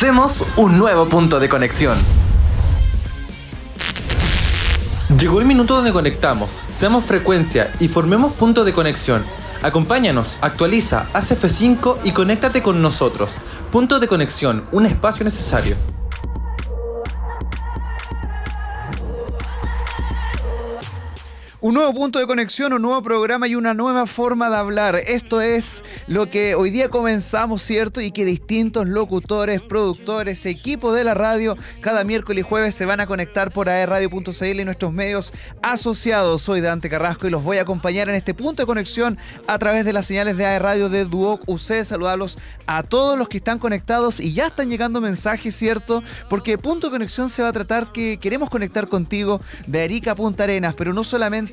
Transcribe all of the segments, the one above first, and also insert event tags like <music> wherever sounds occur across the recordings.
Hacemos un nuevo punto de conexión. Llegó el minuto donde conectamos, seamos frecuencia y formemos punto de conexión. Acompáñanos, actualiza, haz F5 y conéctate con nosotros. Punto de conexión, un espacio necesario. Un nuevo punto de conexión, un nuevo programa y una nueva forma de hablar. Esto es lo que hoy día comenzamos, ¿cierto? Y que distintos locutores, productores, equipos de la radio, cada miércoles y jueves se van a conectar por aerradio.cl y nuestros medios asociados. Soy Dante Carrasco y los voy a acompañar en este punto de conexión a través de las señales de Radio de Duoc UC. Saludarlos a todos los que están conectados y ya están llegando mensajes, ¿cierto? Porque punto de conexión se va a tratar que queremos conectar contigo de Arica Punta Arenas, pero no solamente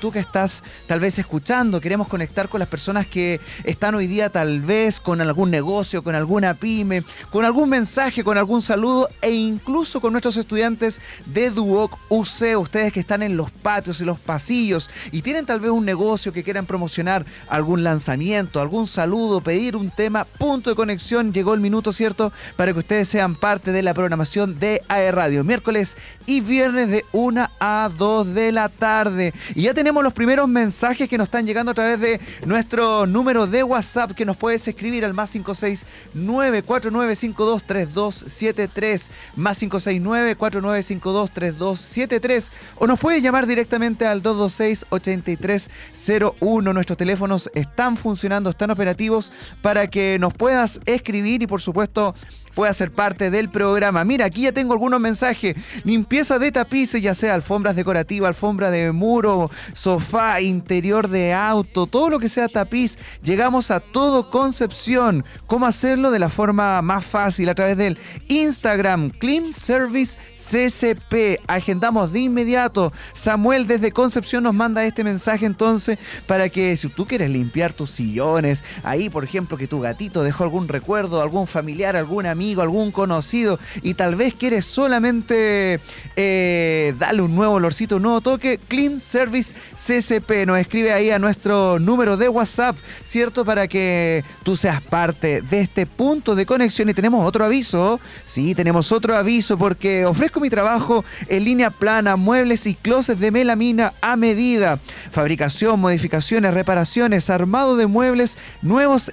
tú que estás tal vez escuchando, queremos conectar con las personas que están hoy día tal vez con algún negocio, con alguna pyme, con algún mensaje, con algún saludo e incluso con nuestros estudiantes de Duoc UC, ustedes que están en los patios y los pasillos y tienen tal vez un negocio que quieran promocionar, algún lanzamiento, algún saludo, pedir un tema, punto de conexión, llegó el minuto, ¿cierto? Para que ustedes sean parte de la programación de AE Radio, miércoles y viernes de 1 a 2 de la tarde. Y ya tenemos los primeros mensajes que nos están llegando a través de nuestro número de WhatsApp que nos puedes escribir al más 569 4952 3273 más 569 4952 3273 o nos puedes llamar directamente al 226 8301. Nuestros teléfonos están funcionando, están operativos para que nos puedas escribir y por supuesto pueda ser parte del programa. Mira, aquí ya tengo algunos mensajes. Limpieza de tapices, ya sea alfombras decorativas, alfombra de muro, sofá, interior de auto, todo lo que sea tapiz. Llegamos a todo Concepción. ¿Cómo hacerlo de la forma más fácil? A través del Instagram Clean Service CCP. Agendamos de inmediato. Samuel desde Concepción nos manda este mensaje entonces para que si tú quieres limpiar tus sillones, ahí por ejemplo que tu gatito dejó algún recuerdo, algún familiar, algún amigo, algún conocido y tal vez quieres solamente eh, darle un nuevo olorcito, un nuevo toque, Clean Service CCP nos escribe ahí a nuestro número de WhatsApp, ¿cierto? Para que tú seas parte de este punto de conexión y tenemos otro aviso, sí, tenemos otro aviso porque ofrezco mi trabajo en línea plana, muebles y closets de melamina a medida, fabricación, modificaciones, reparaciones, armado de muebles nuevos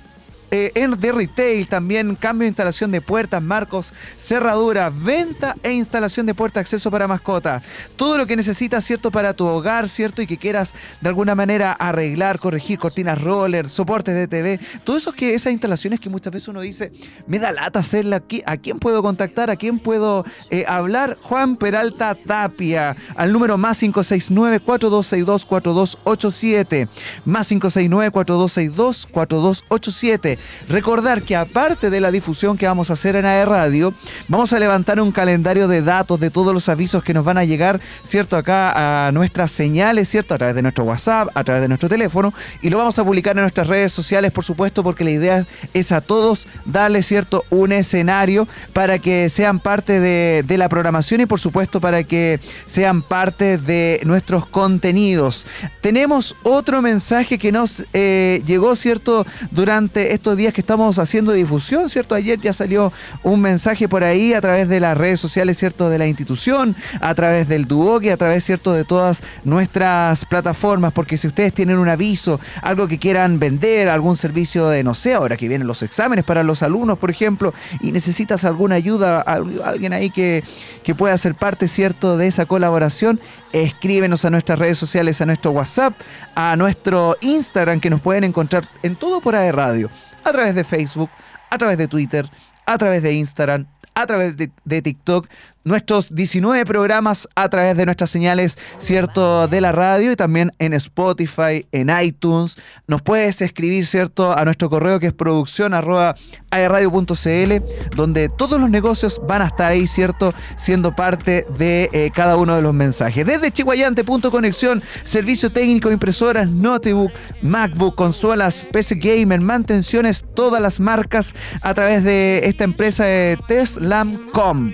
eh, en de retail, también cambio de instalación de puertas, marcos, cerradura, venta e instalación de puerta acceso para mascota. Todo lo que necesitas, ¿cierto? Para tu hogar, ¿cierto? Y que quieras de alguna manera arreglar, corregir cortinas roller, soportes de TV, todo eso que esas instalaciones que muchas veces uno dice, me da lata hacerla ¿a quién puedo contactar? ¿A quién puedo eh, hablar? Juan Peralta Tapia, al número más 569 4262 4287, más 569 4262 4287 recordar que aparte de la difusión que vamos a hacer en AE Radio, vamos a levantar un calendario de datos de todos los avisos que nos van a llegar, ¿cierto? Acá a nuestras señales, ¿cierto? A través de nuestro WhatsApp, a través de nuestro teléfono y lo vamos a publicar en nuestras redes sociales, por supuesto, porque la idea es a todos darle, ¿cierto? Un escenario para que sean parte de, la programación y, por supuesto, para que sean parte de nuestros contenidos. Tenemos otro mensaje que nos eh, llegó, ¿cierto? Durante este días que estamos haciendo difusión, ¿cierto? Ayer ya salió un mensaje por ahí a través de las redes sociales, ¿cierto? De la institución, a través del Duoc y a través, ¿cierto? De todas nuestras plataformas, porque si ustedes tienen un aviso, algo que quieran vender, algún servicio de, no sé, ahora que vienen los exámenes para los alumnos, por ejemplo, y necesitas alguna ayuda, alguien ahí que, que pueda ser parte, ¿cierto? De esa colaboración, escríbenos a nuestras redes sociales, a nuestro WhatsApp, a nuestro Instagram, que nos pueden encontrar en todo por ahí Radio a través de Facebook, a través de Twitter, a través de Instagram, a través de, TikTok, nuestros 19 programas a través de nuestras señales, ¿cierto? De la radio y también en Spotify, en iTunes. Nos puedes escribir, ¿cierto? A nuestro correo que es producción donde todos los negocios van a estar ahí, ¿cierto? Siendo parte de eh, cada uno de los mensajes. Desde Conexión, servicio técnico, impresoras, notebook, MacBook, consolas, PC Gamer, mantenciones, todas las marcas a través de esta empresa de Teslam.com.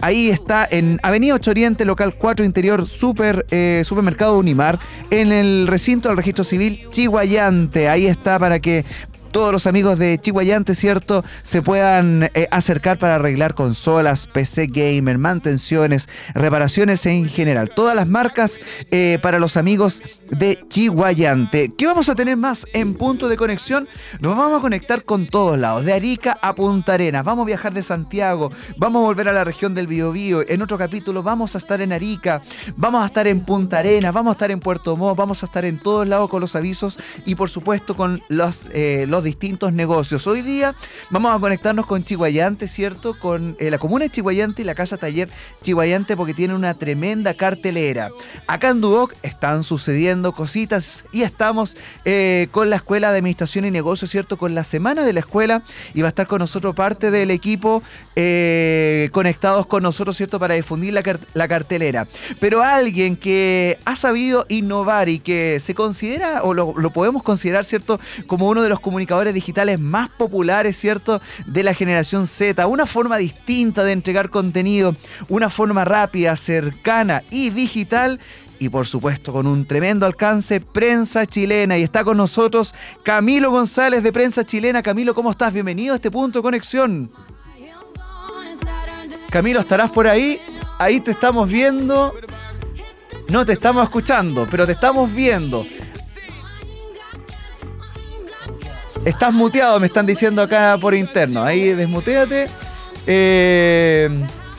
Ahí está en Avenida 8 Oriente, local 4 Interior, super, eh, Supermercado Unimar, en el recinto del registro civil Chihuayante. Ahí está para que todos los amigos de Chihuayante, ¿cierto? Se puedan eh, acercar para arreglar consolas, PC gamer, mantenciones, reparaciones en general. Todas las marcas eh, para los amigos de Chihuayante. ¿Qué vamos a tener más en punto de conexión? Nos vamos a conectar con todos lados, de Arica a Punta Arenas. Vamos a viajar de Santiago, vamos a volver a la región del Biobío. En otro capítulo vamos a estar en Arica, vamos a estar en Punta Arenas, vamos a estar en Puerto Montt, vamos a estar en todos lados con los avisos y por supuesto con los, eh, los distintos negocios. Hoy día vamos a conectarnos con Chihuayante, ¿cierto? Con eh, la comuna de Chihuayante y la casa taller Chihuayante porque tiene una tremenda cartelera. Acá en Duoc están sucediendo cositas y estamos eh, con la Escuela de Administración y Negocios, ¿cierto? Con la semana de la escuela y va a estar con nosotros parte del equipo conectados con nosotros, ¿cierto? Para difundir la, la cartelera. Pero alguien que ha sabido innovar y que se considera, o lo, podemos considerar, ¿cierto?, como uno de los comunicadores digitales más populares, ¿cierto?, de la generación Z. Una forma distinta de entregar contenido, una forma rápida, cercana y digital y por supuesto con un tremendo alcance, Prensa Chilena. Y está con nosotros Camilo González de Prensa Chilena. Camilo, ¿cómo estás? Bienvenido a este punto de conexión. Camilo, ¿estarás por ahí? Ahí te estamos viendo. No te estamos escuchando, pero te estamos viendo. Estás muteado, me están diciendo acá por interno. Ahí desmuteate. Eh,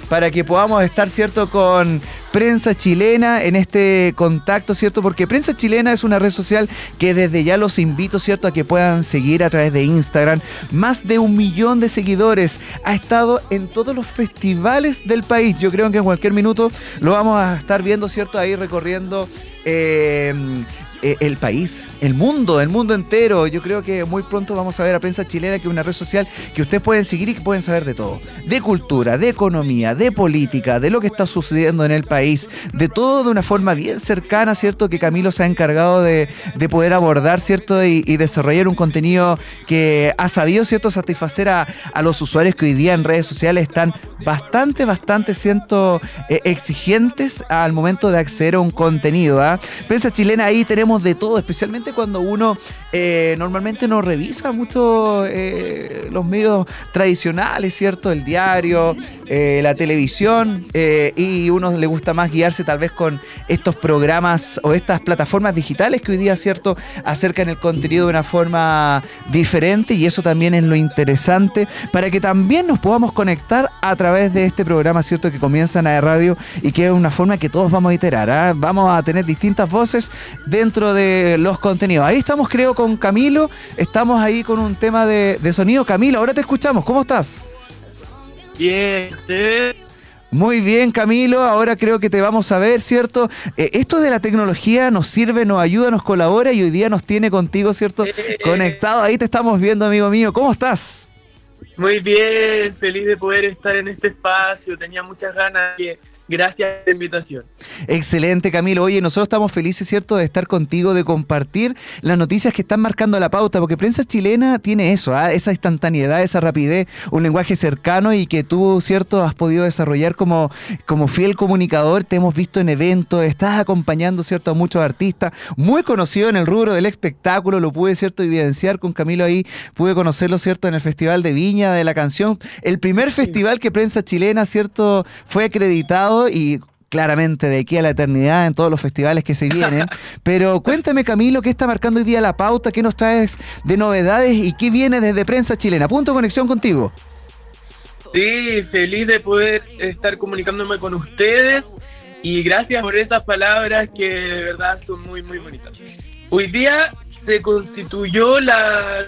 para que podamos estar, ¿cierto?, con prensa chilena en este contacto, ¿cierto? Porque prensa chilena es una red social que desde ya los invito, ¿cierto?, a que puedan seguir a través de Instagram. Más de un millón de seguidores. Ha estado en todos los festivales del país. Yo creo que en cualquier minuto lo vamos a estar viendo, ¿cierto?, ahí recorriendo. Eh, eh, el país, el mundo, el mundo entero. Yo creo que muy pronto vamos a ver a Prensa Chilena, que es una red social que ustedes pueden seguir y que pueden saber de todo. De cultura, de economía, de política, de lo que está sucediendo en el país, de todo de una forma bien cercana, ¿cierto? Que Camilo se ha encargado de, poder abordar, ¿cierto? Y, desarrollar un contenido que ha sabido, ¿cierto? Satisfacer a, los usuarios que hoy día en redes sociales están bastante, bastante, siento, eh, exigentes al momento de acceder a un contenido. ¿ah? Prensa Chilena, ahí tenemos de todo, especialmente cuando uno eh, normalmente no revisa mucho eh, los medios tradicionales, ¿cierto? El diario, eh, la televisión, y uno le gusta más guiarse tal vez con estos programas o estas plataformas digitales que hoy día, ¿cierto?, acercan el contenido de una forma diferente y eso también es lo interesante para que también nos podamos conectar a través de este programa, ¿cierto?, que comienza en la radio y que es una forma que todos vamos a iterar. ¿ah? Vamos a tener distintas voces dentro de los contenidos. Ahí estamos, creo, con Camilo. Estamos ahí con un tema de, sonido. Camilo, ahora te escuchamos. ¿Cómo estás? Bien, Muy bien, Camilo. Ahora creo que te vamos a ver, ¿cierto? Eh, esto de la tecnología nos sirve, nos ayuda, nos colabora y hoy día nos tiene contigo, ¿cierto? Conectado. Ahí te estamos viendo, amigo mío. ¿Cómo estás? Muy bien, feliz de poder estar en este espacio. Tenía muchas ganas de Gracias por la invitación. Excelente, Camilo. Oye, nosotros estamos felices, ¿cierto?, de estar contigo, de compartir las noticias que están marcando la pauta, porque prensa chilena tiene eso, ¿ah? esa instantaneidad, esa rapidez, un lenguaje cercano y que tú, ¿cierto?, has podido desarrollar como, como fiel comunicador. Te hemos visto en eventos, estás acompañando, ¿cierto?, a muchos artistas, muy conocido en el rubro del espectáculo, lo pude, ¿cierto?, evidenciar con Camilo ahí, pude conocerlo, ¿cierto?, en el Festival de Viña de la Canción, el primer festival que prensa chilena, ¿cierto?, fue acreditado y claramente de aquí a la eternidad en todos los festivales que se vienen. <laughs> Pero cuéntame, Camilo, ¿qué está marcando hoy día la pauta? ¿Qué nos traes de novedades y qué viene desde Prensa Chilena? Punto de conexión contigo. Sí, feliz de poder estar comunicándome con ustedes y gracias por esas palabras que de verdad son muy, muy bonitas. Hoy día se constituyó la,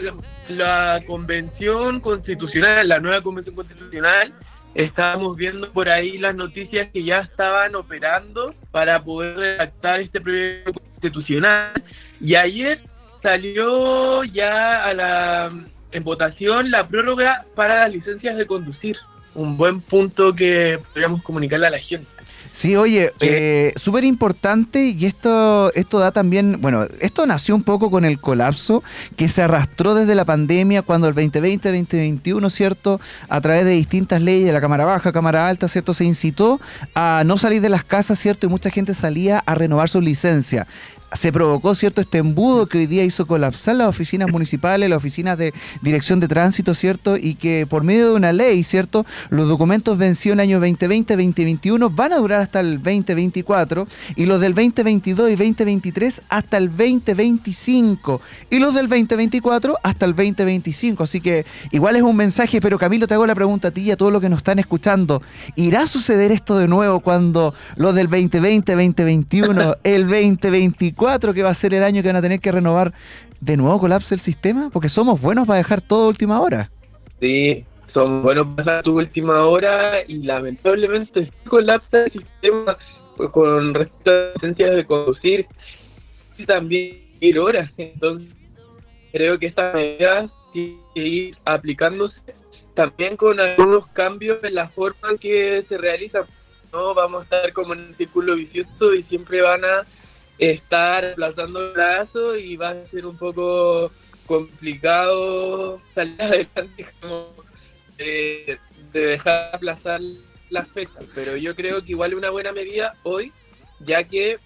la convención constitucional, la nueva convención constitucional, estábamos viendo por ahí las noticias que ya estaban operando para poder redactar este proyecto constitucional. Y ayer salió ya a la en votación la prórroga para las licencias de conducir. Un buen punto que podríamos comunicarle a la gente Sí, oye, eh, súper importante y esto, esto da también, bueno, esto nació un poco con el colapso que se arrastró desde la pandemia cuando el 2020, 2021, ¿cierto? A través de distintas leyes de la Cámara Baja, Cámara Alta, ¿cierto? Se incitó a no salir de las casas, ¿cierto? Y mucha gente salía a renovar su licencia se provocó cierto este embudo que hoy día hizo colapsar las oficinas municipales, las oficinas de dirección de tránsito, ¿cierto? Y que por medio de una ley, ¿cierto? Los documentos vencidos en el año 2020, 2021 van a durar hasta el 2024 y los del 2022 y 2023 hasta el 2025 y los del 2024 hasta el 2025. Así que igual es un mensaje, pero Camilo, te hago la pregunta a ti y a todos los que nos están escuchando. ¿Irá a suceder esto de nuevo cuando los del 2020, 2021, el 2024, que va a ser el año que van a tener que renovar, de nuevo colapse el sistema? Porque somos buenos para dejar todo última hora. Sí, somos buenos para dejar tu última hora y lamentablemente <laughs> colapsa el sistema con respecto a la licencia de conducir y también ir horas. Entonces, creo que estas medidas tienen que ir aplicándose también con algunos cambios en la forma en que se realizan. No vamos a estar como en un círculo vicioso y siempre van a estar aplazando el brazo y va a ser un poco complicado salir <laughs> adelante como de, de dejar aplazar las fechas. Pero yo creo que igual es una buena medida hoy, ya que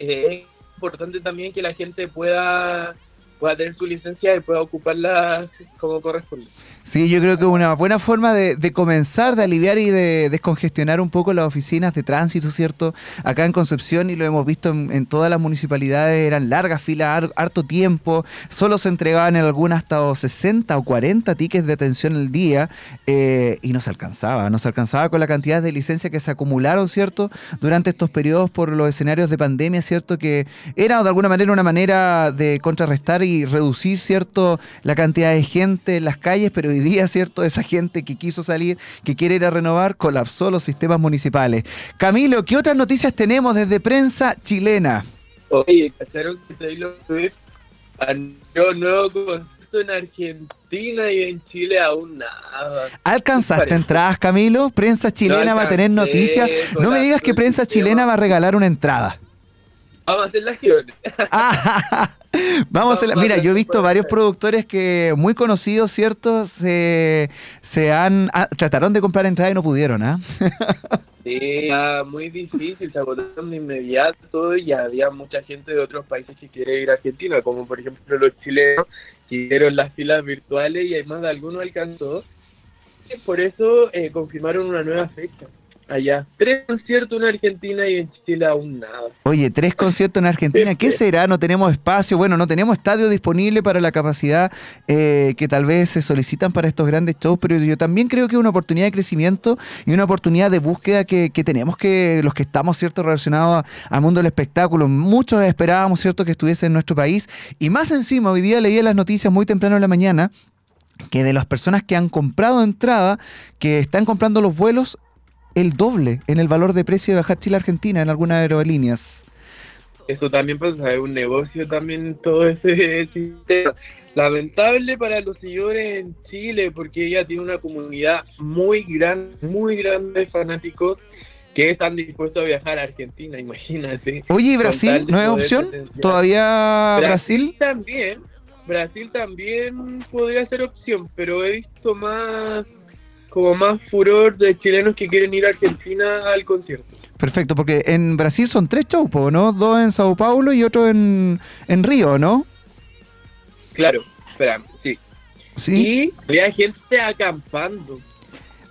eh, es importante también que la gente pueda pueda tener su licencia y pueda ocuparla como corresponde. Sí, yo creo que una buena forma de, comenzar, de aliviar y de descongestionar un poco las oficinas de tránsito, ¿cierto? Acá en Concepción, y lo hemos visto en, todas las municipalidades, eran largas filas, har, harto tiempo, solo se entregaban en algunas hasta 60 o 40 tickets de atención al día, eh, y no se alcanzaba, no se alcanzaba con la cantidad de licencias que se acumularon, ¿cierto? Durante estos periodos por los escenarios de pandemia, ¿cierto? Que era de alguna manera una manera de contrarrestar y reducir, ¿cierto? La cantidad de gente en las calles, pero hoy día, ¿cierto? Esa gente que quiso salir, que quiere ir a renovar, colapsó los sistemas municipales. Camilo, ¿qué otras noticias tenemos desde prensa chilena? Oye, ¿cacharon que Taylor Swift anunció un nuevo concierto en Argentina y en Chile aún nada? ¿Alcanzaste entradas, Camilo? ¿Prensa chilena no va a tener noticias? No me digas que prensa chilena va a regalar una entrada. Vamos a hacer las guiones. Ah, <laughs> vamos a la, mira, yo he visto varios productores que muy conocidos, ¿cierto? Se, se han ah, trataron de comprar entrada y no pudieron, ¿ah? <laughs> Sí, muy difícil, se agotaron de inmediato y había mucha gente de otros países que quiere ir a Argentina, como por ejemplo los chilenos que hicieron las filas virtuales y además de algunos alcanzó. Y por eso eh, confirmaron una nueva fecha allá. Tres conciertos en Argentina y en Chile aún nada. Oye, tres conciertos en Argentina, ¿qué será? No tenemos espacio, bueno, no tenemos estadio disponible para la capacidad eh, que tal vez se solicitan para estos grandes shows, pero yo también creo que es una oportunidad de crecimiento y una oportunidad de búsqueda que, que tenemos que, los que estamos, ¿cierto?, relacionados al mundo del espectáculo, muchos esperábamos, ¿cierto?, que estuviese en nuestro país y más encima, hoy día leía las noticias muy temprano en la mañana que de las personas que han comprado entrada, que están comprando los vuelos el doble en el valor de precio de bajar Chile-Argentina en algunas aerolíneas. Eso también pues es un negocio también todo ese <laughs> sistema. Lamentable para los señores en Chile porque ella tiene una comunidad muy grande, muy grande de fanáticos que están dispuestos a viajar a Argentina, <laughs> imagínate. Oye, ¿y Brasil no es opción? ¿Todavía Brasil? Brasil? También, Brasil también podría ser opción, pero he visto más como más furor de chilenos que quieren ir a Argentina al concierto. Perfecto, porque en Brasil son tres shows, ¿no? Dos en Sao Paulo y otro en, en Río, ¿no? Claro, sí. ¿Sí? Y había gente acampando.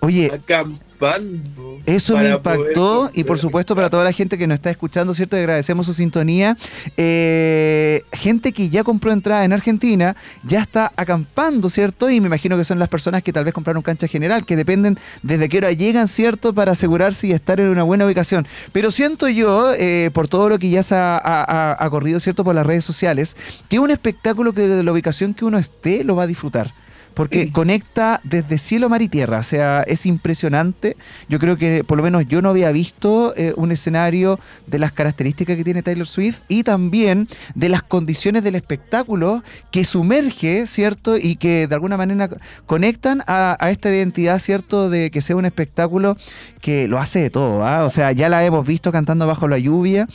Oye, acampando. Eso me impactó y por supuesto para toda la gente que nos está escuchando, ¿cierto? agradecemos su sintonía. Eh, gente que ya compró entrada en Argentina, ya está acampando, ¿cierto? Y me imagino que son las personas que tal vez compraron cancha general, que dependen desde qué hora llegan, ¿cierto? Para asegurarse y estar en una buena ubicación. Pero siento yo, eh, por todo lo que ya se ha, ha, ha corrido, ¿cierto? Por las redes sociales, que un espectáculo que desde la ubicación que uno esté lo va a disfrutar porque conecta desde cielo, mar y tierra. O sea, es impresionante. Yo creo que por lo menos yo no había visto eh, un escenario de las características que tiene Taylor Swift y también de las condiciones del espectáculo que sumerge, ¿cierto? Y que de alguna manera conectan a, a esta identidad, ¿cierto? De que sea un espectáculo que lo hace de todo. ¿ah? O sea, ya la hemos visto cantando bajo la lluvia.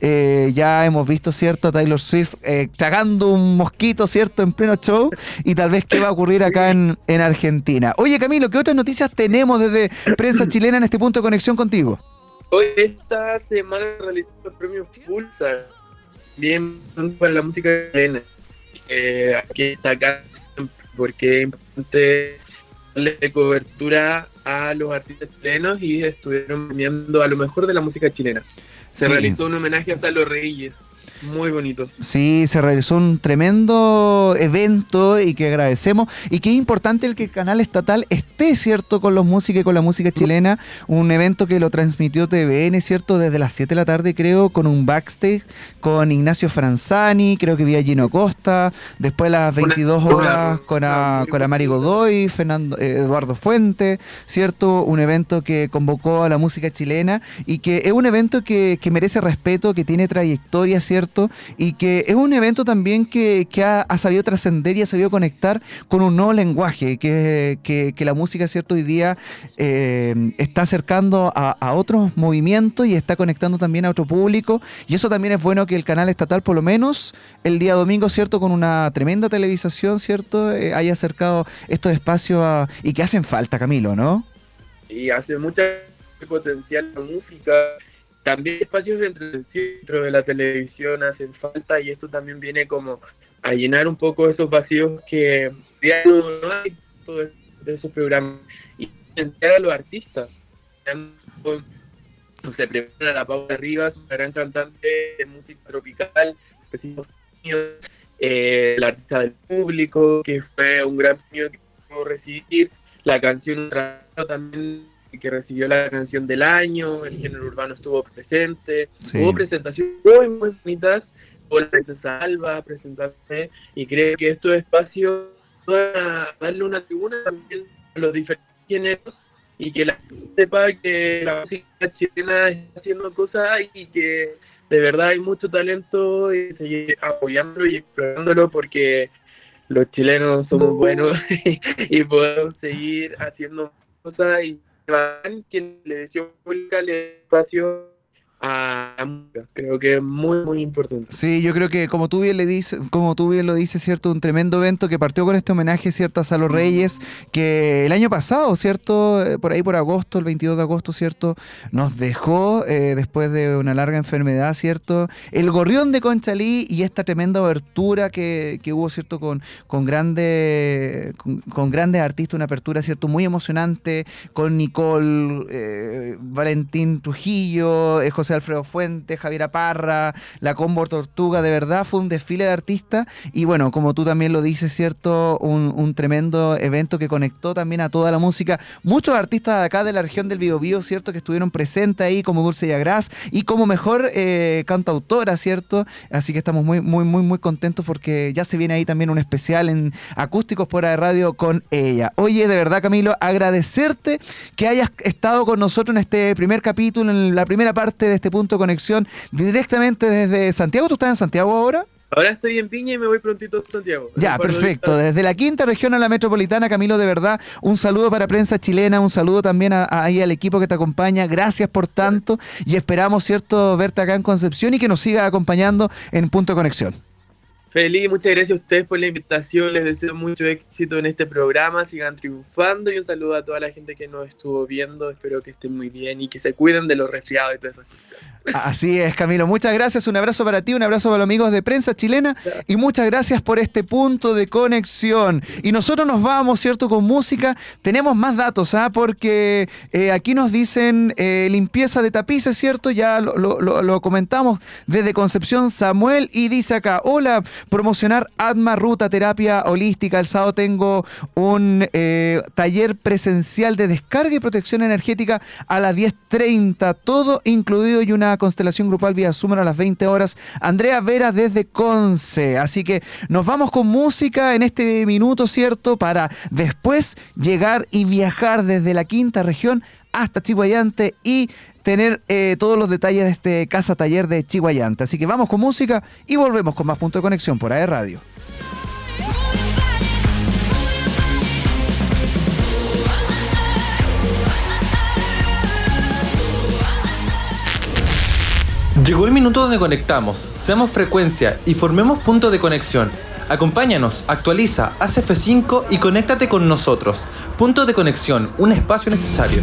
Eh, ya hemos visto, ¿cierto? Taylor Swift eh, tragando un mosquito, ¿cierto? En pleno show. Y tal vez qué va a ocurrir acá en, en Argentina. Oye, Camilo, ¿qué otras noticias tenemos desde prensa <clears throat> chilena en este punto de conexión contigo? Hoy esta semana realizó el premio Pulsar bien para la música chilena. Eh, aquí está acá porque es importante darle cobertura a los artistas chilenos y estuvieron viendo a lo mejor de la música chilena. Se realizó un homenaje hasta los Reyes. Muy bonito. Sí, se realizó un tremendo evento y que agradecemos. Y que es importante el que el canal estatal esté, ¿cierto?, con los músicos y con la música chilena. Un evento que lo transmitió TVN, ¿cierto?, desde las 7 de la tarde, creo, con un backstage con Ignacio Franzani, creo que vi a Gino Costa. Después a las 22 horas con a, con a Mari Godoy, Fernando, eh, Eduardo Fuente, ¿cierto? Un evento que convocó a la música chilena y que es un evento que, que merece respeto, que tiene trayectoria, ¿cierto? Y que es un evento también que, ha, sabido trascender y ha sabido conectar con un nuevo lenguaje, que, que, la música, ¿cierto? Hoy día eh, está acercando a, otros movimientos y está conectando también a otro público. Y eso también es bueno que el canal estatal, por lo menos el día domingo, ¿cierto? Con una tremenda televisación, ¿cierto? Eh, haya acercado estos espacios y que hacen falta, Camilo, ¿no? Y hace mucha potencial la música también espacios dentro de la televisión hacen falta y esto también viene como a llenar un poco esos vacíos que ya no hay de esos programas y enseñar a los artistas. Se prepara la Paula Rivas, una gran cantante de música tropical, eh, la artista del público, que fue un gran premio que pudo recibir, la canción también que recibió la canción del año, el género urbano estuvo presente, hubo presentaciones muy, muy bonitas, hubo la princesa Alba presentarse, y creo que estos espacios van a darle una tribuna también a los diferentes géneros y que la gente sepa que la música chilena está haciendo cosas y que de verdad hay mucho talento y seguir apoyándolo y explorándolo porque los chilenos somos buenos <laughs> y podemos seguir haciendo cosas y quien le dio el espacio a Creo que es muy, muy importante. Sí, yo creo que como tú bien le dices, como tú bien lo dices, cierto, un tremendo evento que partió con este homenaje, cierto, a Salo Reyes, que el año pasado, cierto, eh, por ahí por agosto, el 22 de agosto, cierto, nos dejó eh, después de una larga enfermedad, cierto, el gorrión de Conchalí y esta tremenda apertura que, hubo, cierto, con, con, grande, con, grandes artistas, una apertura, cierto, muy emocionante, con Nicole, eh, Valentín Trujillo, José Alfredo Fuentes, Javier Parra, la Combo Tortuga, de verdad fue un desfile de artistas y bueno, como tú también lo dices, ¿cierto? Un, tremendo evento que conectó también a toda la música. Muchos artistas de acá de la región del Biobío, ¿cierto? Que estuvieron presentes ahí como Dulce Yagras y como mejor eh, cantautora, ¿cierto? Así que estamos muy, muy, muy, muy contentos porque ya se viene ahí también un especial en acústicos por de radio con ella. Oye, de verdad, Camilo, agradecerte que hayas estado con nosotros en este primer capítulo, en la primera parte de este punto de conexión directamente desde Santiago. ¿Tú estás en Santiago ahora? Ahora estoy en Piña y me voy prontito a Santiago. Ya, perfecto. Desde la quinta región a la metropolitana, Camilo, de verdad, un saludo para prensa chilena, un saludo también ahí al equipo que te acompaña. Gracias por tanto y esperamos, ¿cierto?, verte acá en Concepción y que nos siga acompañando en Punto de Conexión. Feliz, muchas gracias a ustedes por la invitación. Les deseo mucho éxito en este programa. Sigan triunfando y un saludo a toda la gente que nos estuvo viendo. Espero que estén muy bien y que se cuiden de los resfriados y todas esas cosas. Así es, Camilo. Muchas gracias. Un abrazo para ti, un abrazo para los amigos de prensa chilena y muchas gracias por este punto de conexión. Y nosotros nos vamos, ¿cierto? Con música. Tenemos más datos, ¿ah? Porque eh, aquí nos dicen eh, limpieza de tapices, ¿cierto? Ya lo, comentamos desde Concepción Samuel y dice acá, hola, promocionar Atma Ruta Terapia Holística. El sábado tengo un eh, taller presencial de descarga y protección energética a las 10.30, todo incluido y una constelación grupal vía Zoom a las 20 horas. Andrea Vera desde Conce. Así que nos vamos con música en este minuto, ¿cierto? Para después llegar y viajar desde la quinta región hasta Chihuayante y tener eh, todos los detalles de este casa taller de Chihuayante. Así que vamos con música y volvemos con más punto de conexión por AE Radio. Llegó el minuto donde conectamos, seamos frecuencia y formemos punto de conexión. Acompáñanos, actualiza, haz F5 y conéctate con nosotros. Punto de conexión, un espacio necesario.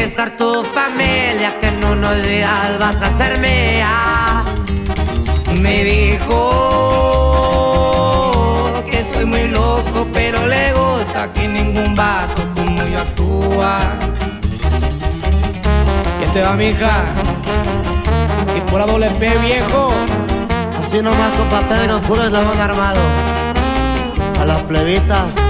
Conquistar tu familia, que en unos días vas a ser mía. Me dijo que estoy muy loco, pero le gusta que ningún vato como yo actúa. ¿Quién te va, mija? Y por doble P, viejo. Así nomás, compa Pedro, puro eslabón armado. A las plebitas.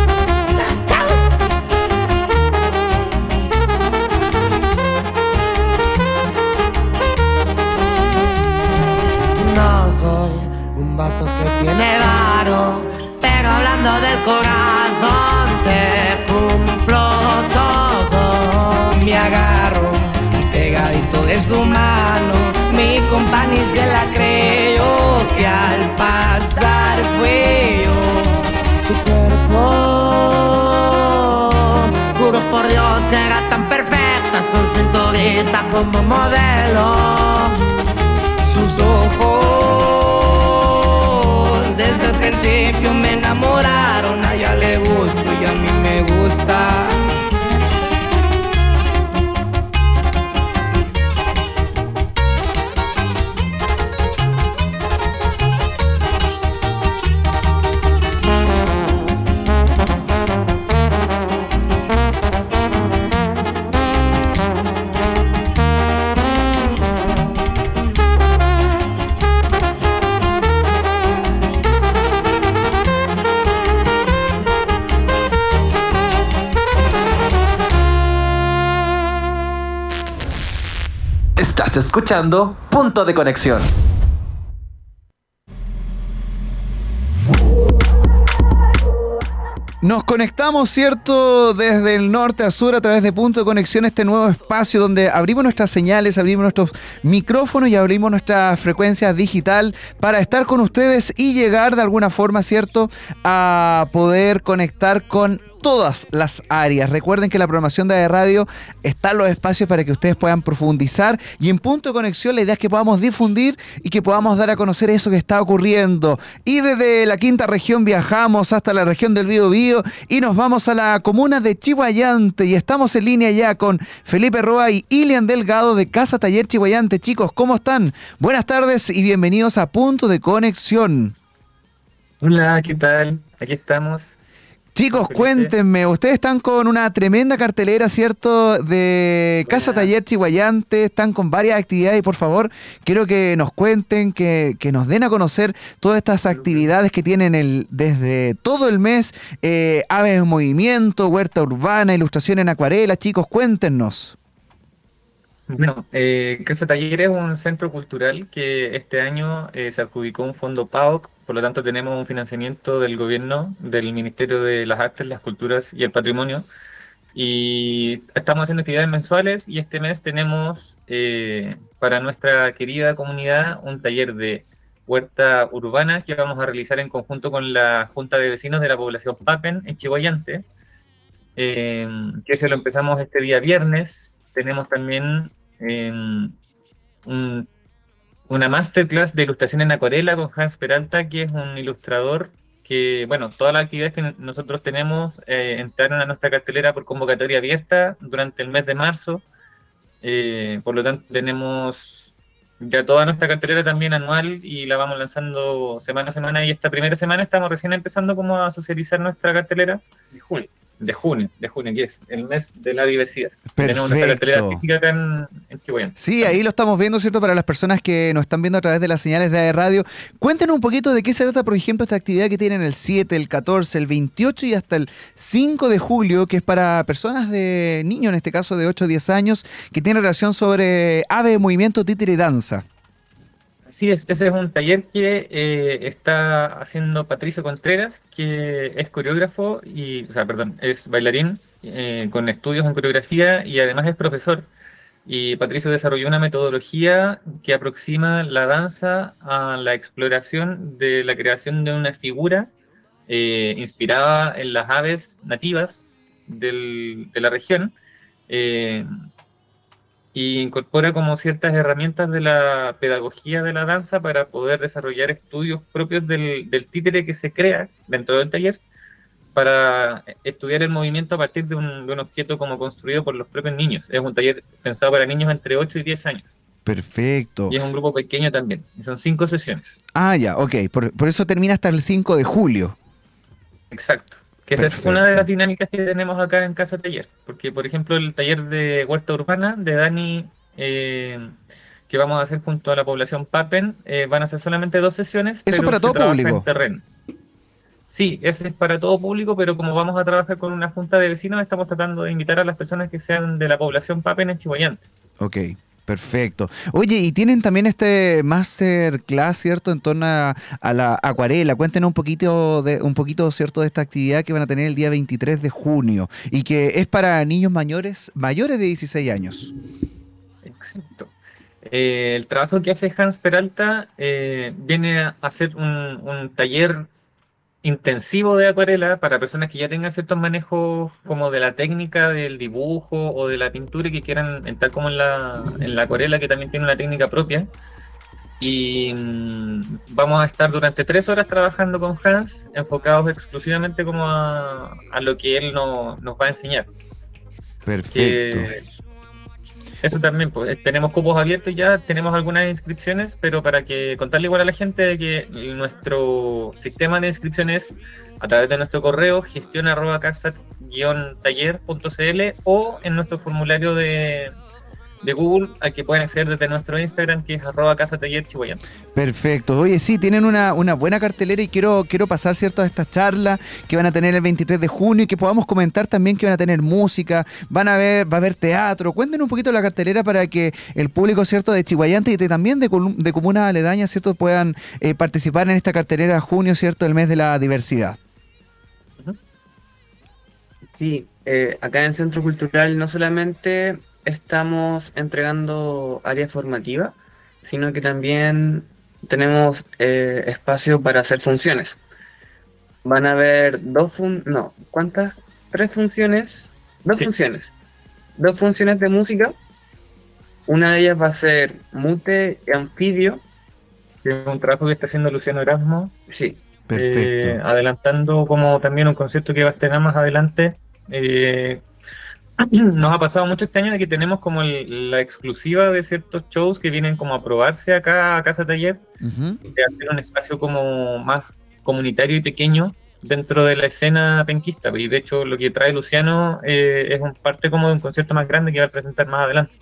Tiene varo, pero hablando del corazón te cumplo todo. Me agarro pegadito de su mano. Mi compañía se la creyó que al pasar fue yo. su cuerpo. Juro por Dios que era tan perfecta, su cinturita como modelo. Sus ojos escuchando Punto de Conexión. Nos conectamos, ¿cierto? Desde el norte a sur a través de Punto de Conexión, este nuevo espacio donde abrimos nuestras señales, abrimos nuestros micrófonos y abrimos nuestra frecuencia digital para estar con ustedes y llegar de alguna forma, ¿cierto? A poder conectar con todas las áreas. Recuerden que la programación de radio está en los espacios para que ustedes puedan profundizar y en punto de conexión la idea es que podamos difundir y que podamos dar a conocer eso que está ocurriendo. Y desde la quinta región viajamos hasta la región del Bío Bío y nos vamos a la comuna de Chihuayante y estamos en línea ya con Felipe Roa y Ilian Delgado de Casa Taller Chihuayante. Chicos, ¿cómo están? Buenas tardes y bienvenidos a Punto de Conexión. Hola, ¿qué tal? Aquí estamos. Chicos, cuéntenme, ustedes están con una tremenda cartelera, ¿cierto? De Casa. Taller Chihuayante, están con varias actividades y por favor, quiero que nos cuenten, que, que nos den a conocer todas estas actividades que tienen el, desde todo el mes, eh, Aves en Movimiento, Huerta Urbana, Ilustración en Acuarela, chicos, cuéntenos. Bueno, eh, Casa Taller es un centro cultural que este año eh, se adjudicó un fondo PAOC, por lo tanto tenemos un financiamiento del gobierno, del Ministerio de las Artes, las Culturas y el Patrimonio. Y estamos haciendo actividades mensuales y este mes tenemos eh, para nuestra querida comunidad un taller de huerta urbana que vamos a realizar en conjunto con la Junta de Vecinos de la población Papen en Chihuayante, eh, que se lo empezamos este día viernes. Tenemos también eh, un- una masterclass de ilustración en acuarela con Hans Peralta, que es un ilustrador que, bueno, todas las actividades que nosotros tenemos eh, entraron a nuestra cartelera por convocatoria abierta durante el mes de marzo. Eh, por lo tanto, tenemos ya toda nuestra cartelera también anual y la vamos lanzando semana a semana. Y esta primera semana estamos recién empezando como a socializar nuestra cartelera de junio. De junio, de junio, que es el mes de la diversidad. Tenemos nuestra cartelera Perfecto. física acá en, en Chihuahua. Sí, ahí lo estamos viendo, ¿cierto? Para las personas que nos están viendo a través de las señales de radio. Cuéntenos un poquito de qué se trata, por ejemplo, esta actividad que tienen el 7, el 14, el 28 y hasta el 5 de julio, que es para personas de niños, en este caso de 8 o 10 años, que tiene relación sobre ave, movimiento, títere y danza. Sí, es, ese es un taller que eh, está haciendo Patricio Contreras, que es coreógrafo y, o sea, perdón, es bailarín eh, con estudios en coreografía y además es profesor. Y Patricio desarrolló una metodología que aproxima la danza a la exploración de la creación de una figura eh, inspirada en las aves nativas del- de la región y incorpora como ciertas herramientas de la pedagogía de la danza para poder desarrollar estudios propios del, del títere que se crea dentro del taller para estudiar el movimiento a partir de un, de un objeto como construido por los propios niños. Es un taller pensado para niños entre 8 y 10 años. Perfecto. Y es un grupo pequeño también. Y son cinco sesiones. Ah, ya, ok. Por, por eso termina hasta el 5 de julio. Exacto. Que esa es una de las dinámicas que tenemos acá en Casa Taller. Porque, por ejemplo, el taller de Huerta Urbana de Dani, eh, que vamos a hacer junto a la población Papen, eh, van a ser solamente dos sesiones. ¿Eso pero para todo público? en terreno. Sí, ese es para todo público, pero como vamos a trabajar con una junta de vecinos, estamos tratando de invitar a las personas que sean de la población Papen en Chihuayante. Ok, perfecto. Oye, y tienen también este masterclass, ¿cierto? En torno a, la acuarela. Cuéntenos un poquito, de, un poquito, ¿cierto? De esta actividad que van a tener el día 23 de junio y que es para niños mayores, mayores de 16 años. Exacto. Eh, el trabajo que hace Hans Peralta eh, viene a hacer un taller intensivo de acuarela para personas que ya tengan ciertos manejos como de la técnica del dibujo o de la pintura y que quieran entrar como en la, en la acuarela que también tiene una técnica propia. Y mm, vamos a estar durante tres horas trabajando con Hans, enfocados exclusivamente como a, a lo que él no- nos va a enseñar. Perfecto. Que eso también, pues eh, tenemos cupos abiertos ya, tenemos algunas inscripciones, pero para que contarle igual a la gente de que nuestro sistema de inscripciones a través de nuestro correo gestión casa-taller.cl o en nuestro formulario de, de Google al que pueden acceder desde nuestro Instagram que es arroba casa taller chihuayante. Perfecto. Oye, sí, tienen una, una buena cartelera y quiero, quiero pasar, ¿cierto?, a esta charla que van a tener el 23 de junio y que podamos comentar también que van a tener música, van a ver, va a haber teatro. Cuéntenos un poquito la cartelera para que el público, ¿cierto?, de Chihuayante y de, también de, de comunas aledañas, ¿cierto?, puedan eh, participar en esta cartelera de junio, ¿cierto?, el mes de la diversidad. Sí, eh, acá en el Centro Cultural no solamente estamos entregando área formativa, sino que también tenemos eh, espacio para hacer funciones. Van a haber dos fun no, ¿cuántas? Tres funciones, dos Sí. funciones, dos funciones de música. Una de ellas va a ser mute y anfibio, Que es un trabajo que está haciendo Luciano Erasmo sí, Perfecto. Eh, adelantando como también un concepto que va a estrenar más adelante. Eh, nos ha pasado mucho este año de que tenemos como el- la exclusiva de ciertos shows que vienen como a probarse acá a Casa Taller, Ujú. de hacer un espacio como más comunitario y pequeño dentro de la escena penquista. Y de hecho lo que trae Luciano eh, es un parte como de un concierto más grande que va a presentar más adelante.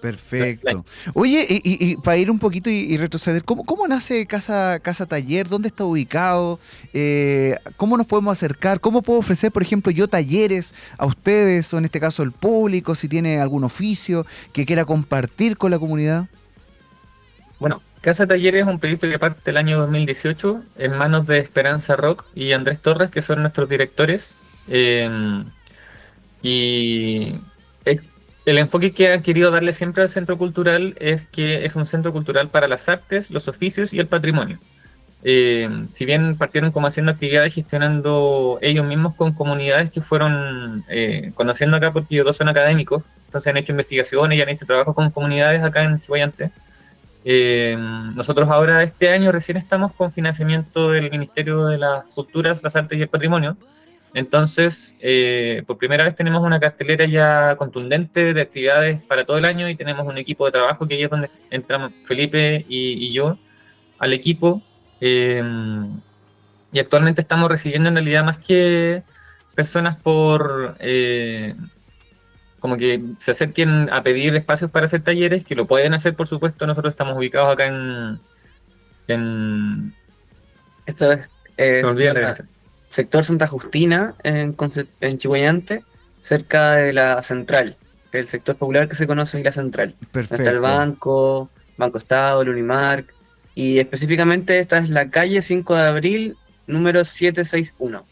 Perfecto. Oye, y, y- y para ir un poquito y, y retroceder, ¿cómo, cómo nace Casa, Casa Taller? ¿Dónde está ubicado? Eh, ¿Cómo nos podemos acercar? ¿Cómo puedo ofrecer, por ejemplo, yo talleres a ustedes o en este caso el público, si tiene algún oficio que quiera compartir con la comunidad? Bueno, Casa Taller es un proyecto que parte el año 2018 en manos de Esperanza Rock y Andrés Torres, que son nuestros directores. Eh, y el enfoque que han querido darle siempre al centro cultural es que es un centro cultural para las artes, los oficios y el patrimonio. Eh, si bien partieron como haciendo actividades gestionando ellos mismos con comunidades que fueron eh, conociendo acá porque ellos dos son académicos, entonces han hecho investigaciones y han hecho trabajo con comunidades acá en Chihuayante. Eh, nosotros ahora este año recién estamos con financiamiento del Ministerio de las Culturas, las Artes y el Patrimonio. Entonces, eh, por primera vez tenemos una cartelera ya contundente de actividades para todo el año y tenemos un equipo de trabajo que ahí es donde entramos Felipe y, y yo al equipo. Eh, y actualmente estamos recibiendo en realidad más que personas por... eh, como que se acerquen a pedir espacios para hacer talleres, que lo pueden hacer, por supuesto. Nosotros estamos ubicados acá en. en esta vez eh, sector Santa Justina en, Concep- en Chihuayante, cerca de la central, el sector popular que se conoce es la central. Está el Perfecto. banco, Banco Estado, el Unimark, y específicamente esta es la calle 5 de abril, número 761.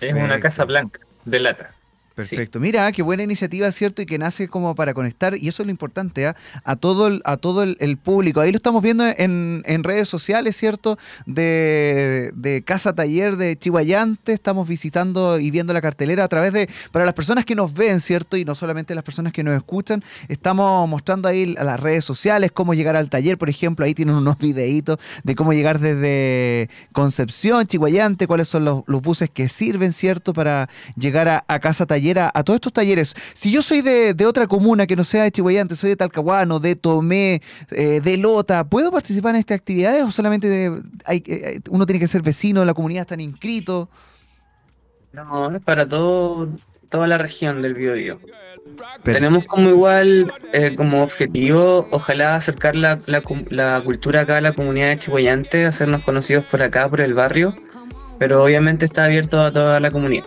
Es una casa Perfecto. blanca, de lata. Perfecto. Mira, qué buena iniciativa, ¿cierto? Y que nace como para conectar, y eso es lo importante, ¿ah? a todo, el, a todo el, público. Ahí lo estamos viendo en, en redes sociales, ¿cierto? De, de Casa Taller de Chihuayante. Estamos visitando y viendo la cartelera a través de, para las personas que nos ven, ¿cierto? Y no solamente las personas que nos escuchan, estamos mostrando ahí a las redes sociales cómo llegar al taller, por ejemplo. Ahí tienen unos <laughs> videitos de cómo llegar desde Concepción, Chihuayante, cuáles son los, buses que sirven, ¿cierto? Para llegar a Casa Taller a, a todos estos talleres. Si yo soy de, de otra comuna que no sea de Chihuayante, soy de Talcahuano, de Tomé, eh, de Lota, ¿puedo participar en estas actividades o solamente de- hay, eh, uno tiene que ser vecino, la comunidad están inscritos? No, es para todo, toda la región del Biobío. Tenemos como igual, eh, como objetivo, ojalá acercar la, la cultura acá a la comunidad de Chihuayante, hacernos conocidos por acá, por el barrio, pero obviamente está abierto a toda la comunidad.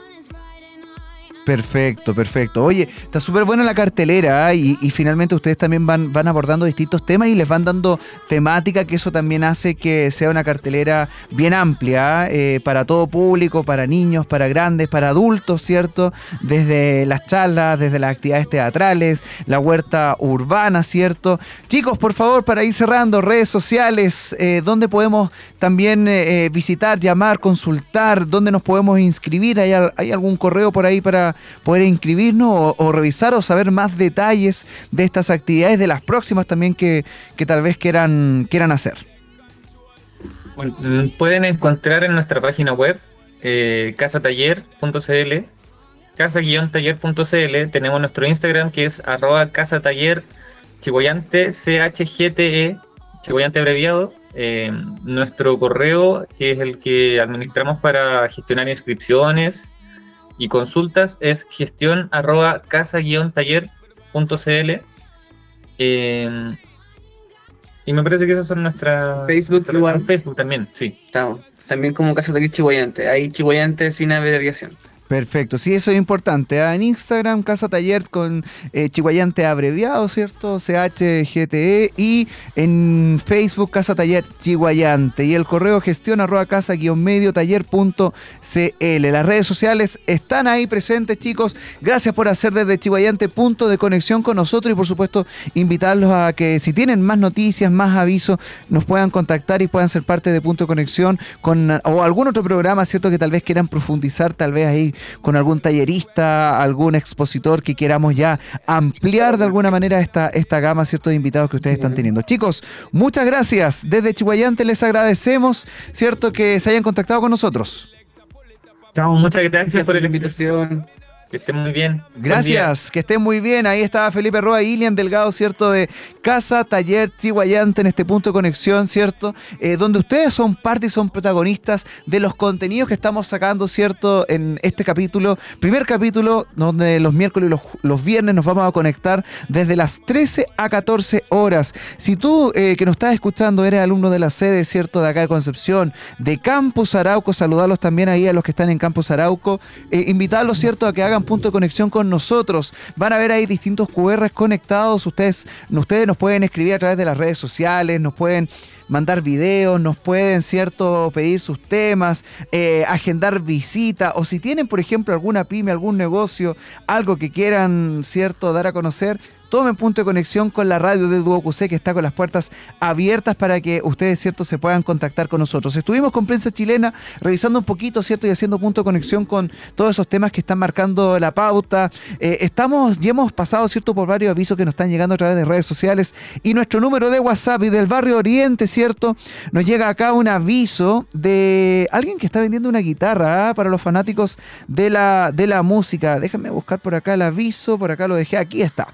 Perfecto, perfecto. Oye, está súper buena la cartelera ¿ah? y, finalmente ustedes también van, abordando distintos temas y les van dando temática, que eso también hace que sea una cartelera bien amplia ¿ah? eh, para todo público, para niños, para grandes, para adultos, ¿cierto? Desde las charlas, desde las actividades teatrales, la huerta urbana, ¿cierto? Chicos, por favor, para ir cerrando, redes sociales, eh, ¿dónde podemos también eh, eh, visitar, llamar, consultar? ¿Dónde nos podemos inscribir? ¿Hay, hay algún correo por ahí para poder inscribirnos o, revisar o saber más detalles de estas actividades, de las próximas también que, que tal vez quieran, hacer? Pueden encontrar en nuestra página web eh, casataller.cl casa-taller.cl tenemos nuestro Instagram que es arroba casataller chihuayante chgte chihuayante abreviado eh, nuestro correo que es el que administramos para gestionar inscripciones y consultas es gestión arroba casa-taller.cl eh, y me parece que esas son nuestras Facebook igual. Facebook también, sí. Estamos. También como Casa Taller Chihuayante. Hay Chihuayante sin abreviación. Perfecto, sí, eso es importante. ¿ah? En Instagram, Casa Taller con eh, Chihuayante abreviado, ¿cierto? CHGTE. Y en Facebook, Casa Taller Chihuayante. Y el correo gestión arroba casa guion medio taller punto CL. Las redes sociales están ahí presentes, chicos. Gracias por hacer desde Chihuayante punto de conexión con nosotros y, por supuesto, invitarlos a que si tienen más noticias, más avisos, nos puedan contactar y puedan ser parte de Punto de Conexión con o algún otro programa, ¿cierto? Que tal vez quieran profundizar, tal vez ahí con algún tallerista, algún expositor que queramos ya ampliar de alguna manera esta, esta gama, ¿cierto? De invitados que ustedes están teniendo. Chicos, muchas gracias. Desde Chihuayante les agradecemos, ¿cierto? Que se hayan contactado con nosotros. Muchas gracias por la invitación. Que estén muy bien. Gracias, que estén muy bien. Ahí estaba Felipe Roa y Ilian Delgado, ¿cierto? De Casa Taller Chihuayante en este punto de conexión, ¿cierto? Eh, donde ustedes son parte y son protagonistas de los contenidos que estamos sacando, ¿cierto? En este capítulo, primer capítulo, donde los miércoles y los, los viernes nos vamos a conectar desde las 13 a 14 horas. Si tú eh, que nos estás escuchando eres alumno de la sede, ¿cierto? De acá de Concepción, de Campus Arauco, saludarlos también ahí a los que están en Campus Arauco, eh, invitarlos, ¿cierto? A que hagan punto de conexión con nosotros. Van a ver ahí distintos QRs conectados. Ustedes, ustedes nos pueden escribir a través de las redes sociales, nos pueden mandar videos, nos pueden, ¿cierto?, pedir sus temas, eh, agendar visita, o si tienen, por ejemplo, alguna pyme, algún negocio, algo que quieran, ¿cierto?, dar a conocer, tomen punto de conexión con la radio de QC que está con las puertas abiertas para que ustedes, ¿cierto?, se puedan contactar con nosotros. Estuvimos con prensa chilena revisando un poquito, ¿cierto?, y haciendo punto de conexión con todos esos temas que están marcando la pauta. Eh, estamos y hemos pasado, ¿cierto?, por varios avisos que nos están llegando a través de redes sociales y nuestro número de WhatsApp y del barrio Oriente, ¿cierto? Nos llega acá un aviso de alguien que está vendiendo una guitarra ¿ah? para los fanáticos de la, de la música. Déjame buscar por acá el aviso, por acá lo dejé, aquí está.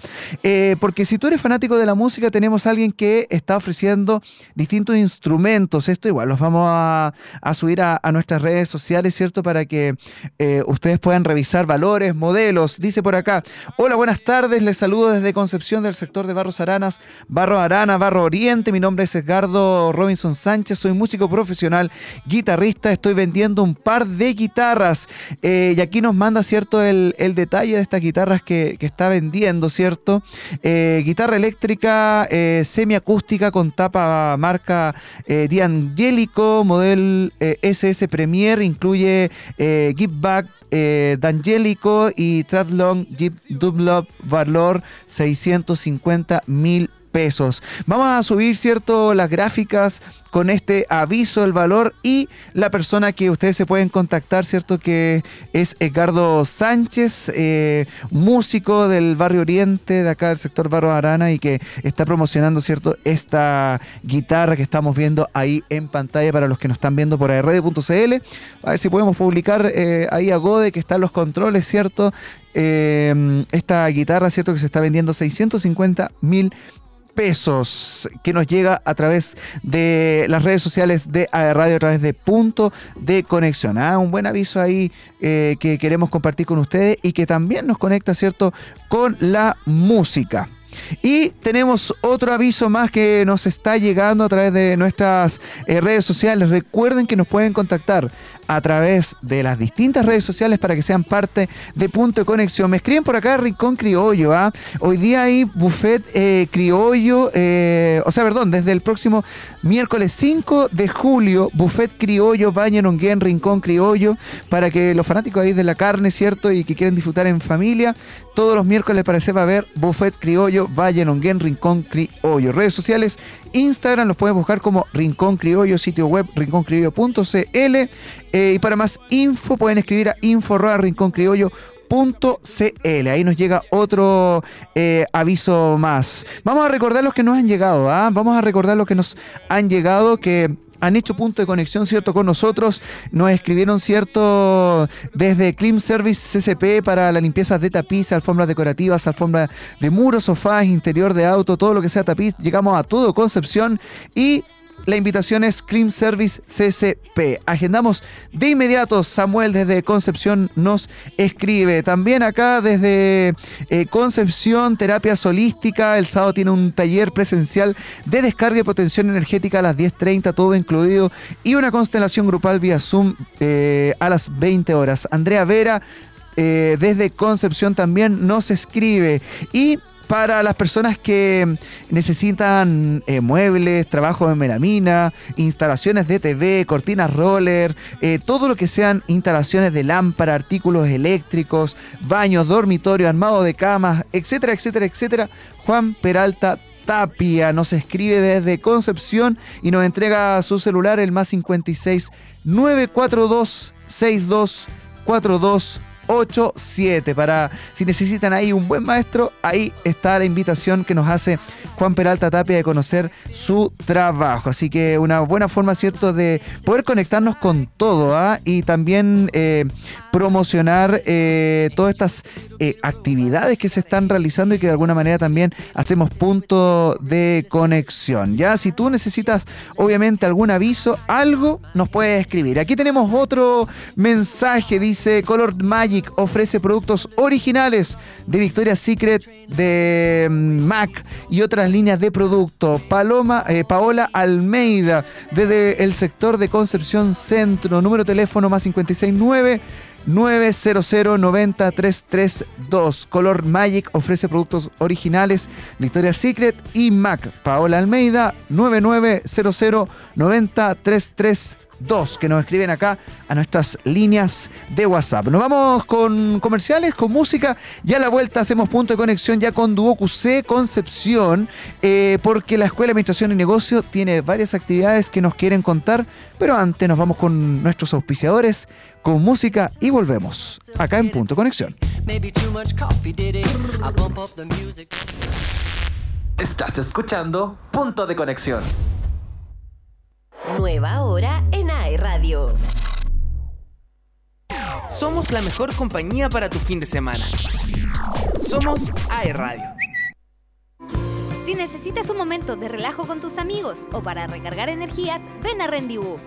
Eh, porque si tú eres fanático de la música, tenemos a alguien que está ofreciendo distintos instrumentos. Esto igual los vamos a, subir a, nuestras redes sociales, ¿cierto? Para que eh, ustedes puedan revisar valores, modelos. Dice por acá, hola, buenas tardes, les saludo desde Concepción del sector de Barros Aranas, Barro Arana, Barro Oriente. Mi nombre es Edgardo Robinson Sánchez, soy músico profesional, guitarrista, estoy vendiendo un par de guitarras. Eh, y aquí nos manda, ¿cierto?, el, detalle de estas guitarras que está vendiendo, ¿cierto? Eh, guitarra eléctrica eh, semiacústica con tapa marca eh, D'Angelico, modelo eh, SS Premier, incluye eh, Give Back eh, D'Angelico y Tratlong Jeep Dunlop, valor 650 mil Vamos a subir, ¿cierto?, las gráficas con este aviso, el valor y la persona que ustedes se pueden contactar, ¿cierto?, que es Edgardo Sánchez, eh, músico del barrio Oriente, de acá del sector Barro Arana y que está promocionando, ¿cierto?, esta guitarra que estamos viendo ahí en pantalla para los que nos están viendo por radio.cl. A ver si podemos publicar eh, ahí a Gode, que están los controles, ¿cierto? Eh, esta guitarra, ¿cierto?, que se está vendiendo 650 mil pesos que nos llega a través de las redes sociales de AE Radio, a través de Punto de Conexión. Ah, un buen aviso ahí eh, que queremos compartir con ustedes y que también nos conecta, ¿cierto?, con la música. Y tenemos otro aviso más que nos está llegando a través de nuestras eh, redes sociales. Recuerden que nos pueden contactar a través de las distintas redes sociales para que sean parte de Punto de Conexión. Me escriben por acá Rincón Criollo. ¿ah? Hoy día hay buffet eh, criollo, eh, o sea, perdón, desde el próximo miércoles 5 de julio, buffet criollo, Baña Nonguén, Rincón Criollo, para que los fanáticos ahí de la carne, ¿cierto? Y que quieren disfrutar en familia, todos los miércoles parece va a haber buffet criollo, Nonguén, Rincón Criollo. Redes sociales, Instagram los pueden buscar como Rincón Criollo, sitio web rinconcriollo.cl eh, y para más info pueden escribir a info.rinconcriollo.cl. Ahí nos llega otro eh, aviso más. Vamos a recordar los que nos han llegado. ¿ah? Vamos a recordar los que nos han llegado que han hecho punto de conexión, ¿cierto? Con nosotros. Nos escribieron, ¿cierto? Desde Clean Service CCP para la limpieza de tapiz, alfombras decorativas, alfombras de muros, sofás, interior de auto, todo lo que sea tapiz. Llegamos a todo Concepción y la invitación es Clean Service CCP. Agendamos de inmediato. Samuel desde Concepción nos escribe. También acá desde eh, Concepción, terapia solística. El sábado tiene un taller presencial de descarga y potenciación energética a las 10.30, todo incluido. Y una constelación grupal vía Zoom eh, a las 20 horas. Andrea Vera. eh, desde Concepción también nos escribe. Y para las personas que necesitan eh, muebles, trabajo en melamina, instalaciones de TV, cortinas roller, eh, todo lo que sean instalaciones de lámpara, artículos eléctricos, baños, dormitorio, armado de camas, etcétera, etcétera, etcétera. Juan Peralta Tapia nos escribe desde Concepción y nos entrega su celular el más 56 942 62 42 87 para si necesitan ahí un buen maestro, ahí está la invitación que nos hace Juan Peralta Tapia de conocer su trabajo. Así que una buena forma, ¿cierto?, de poder conectarnos con todo ¿ah? y también eh, promocionar eh, todas estas eh, actividades que se están realizando y que de alguna manera también hacemos punto de conexión. Ya, si tú necesitas obviamente algún aviso, algo nos puedes escribir. Aquí tenemos otro mensaje, dice Color Magic ofrece productos originales de Victoria's Secret, de mm, MAC y otras líneas de producto. Paloma, eh, Paola Almeida, desde el sector de Concepción Centro, número de teléfono más 569 900 332 Color Magic ofrece productos originales Victoria's Secret y MAC. Paola Almeida 9900 332 que nos escriben acá a nuestras líneas de WhatsApp. Nos vamos con comerciales, con música. Ya a la vuelta hacemos punto de conexión ya con Duocu C Concepción, eh, porque la Escuela de Administración y Negocio tiene varias actividades que nos quieren contar, pero antes nos vamos con nuestros auspiciadores, con música y volvemos acá en punto de conexión. Estás escuchando Punto de Conexión. Nueva hora en AE Radio. Somos la mejor compañía para tu fin de semana. Somos AE Radio. Si necesitas un momento de relajo con tus amigos o para recargar energías, ven a Rendezvous.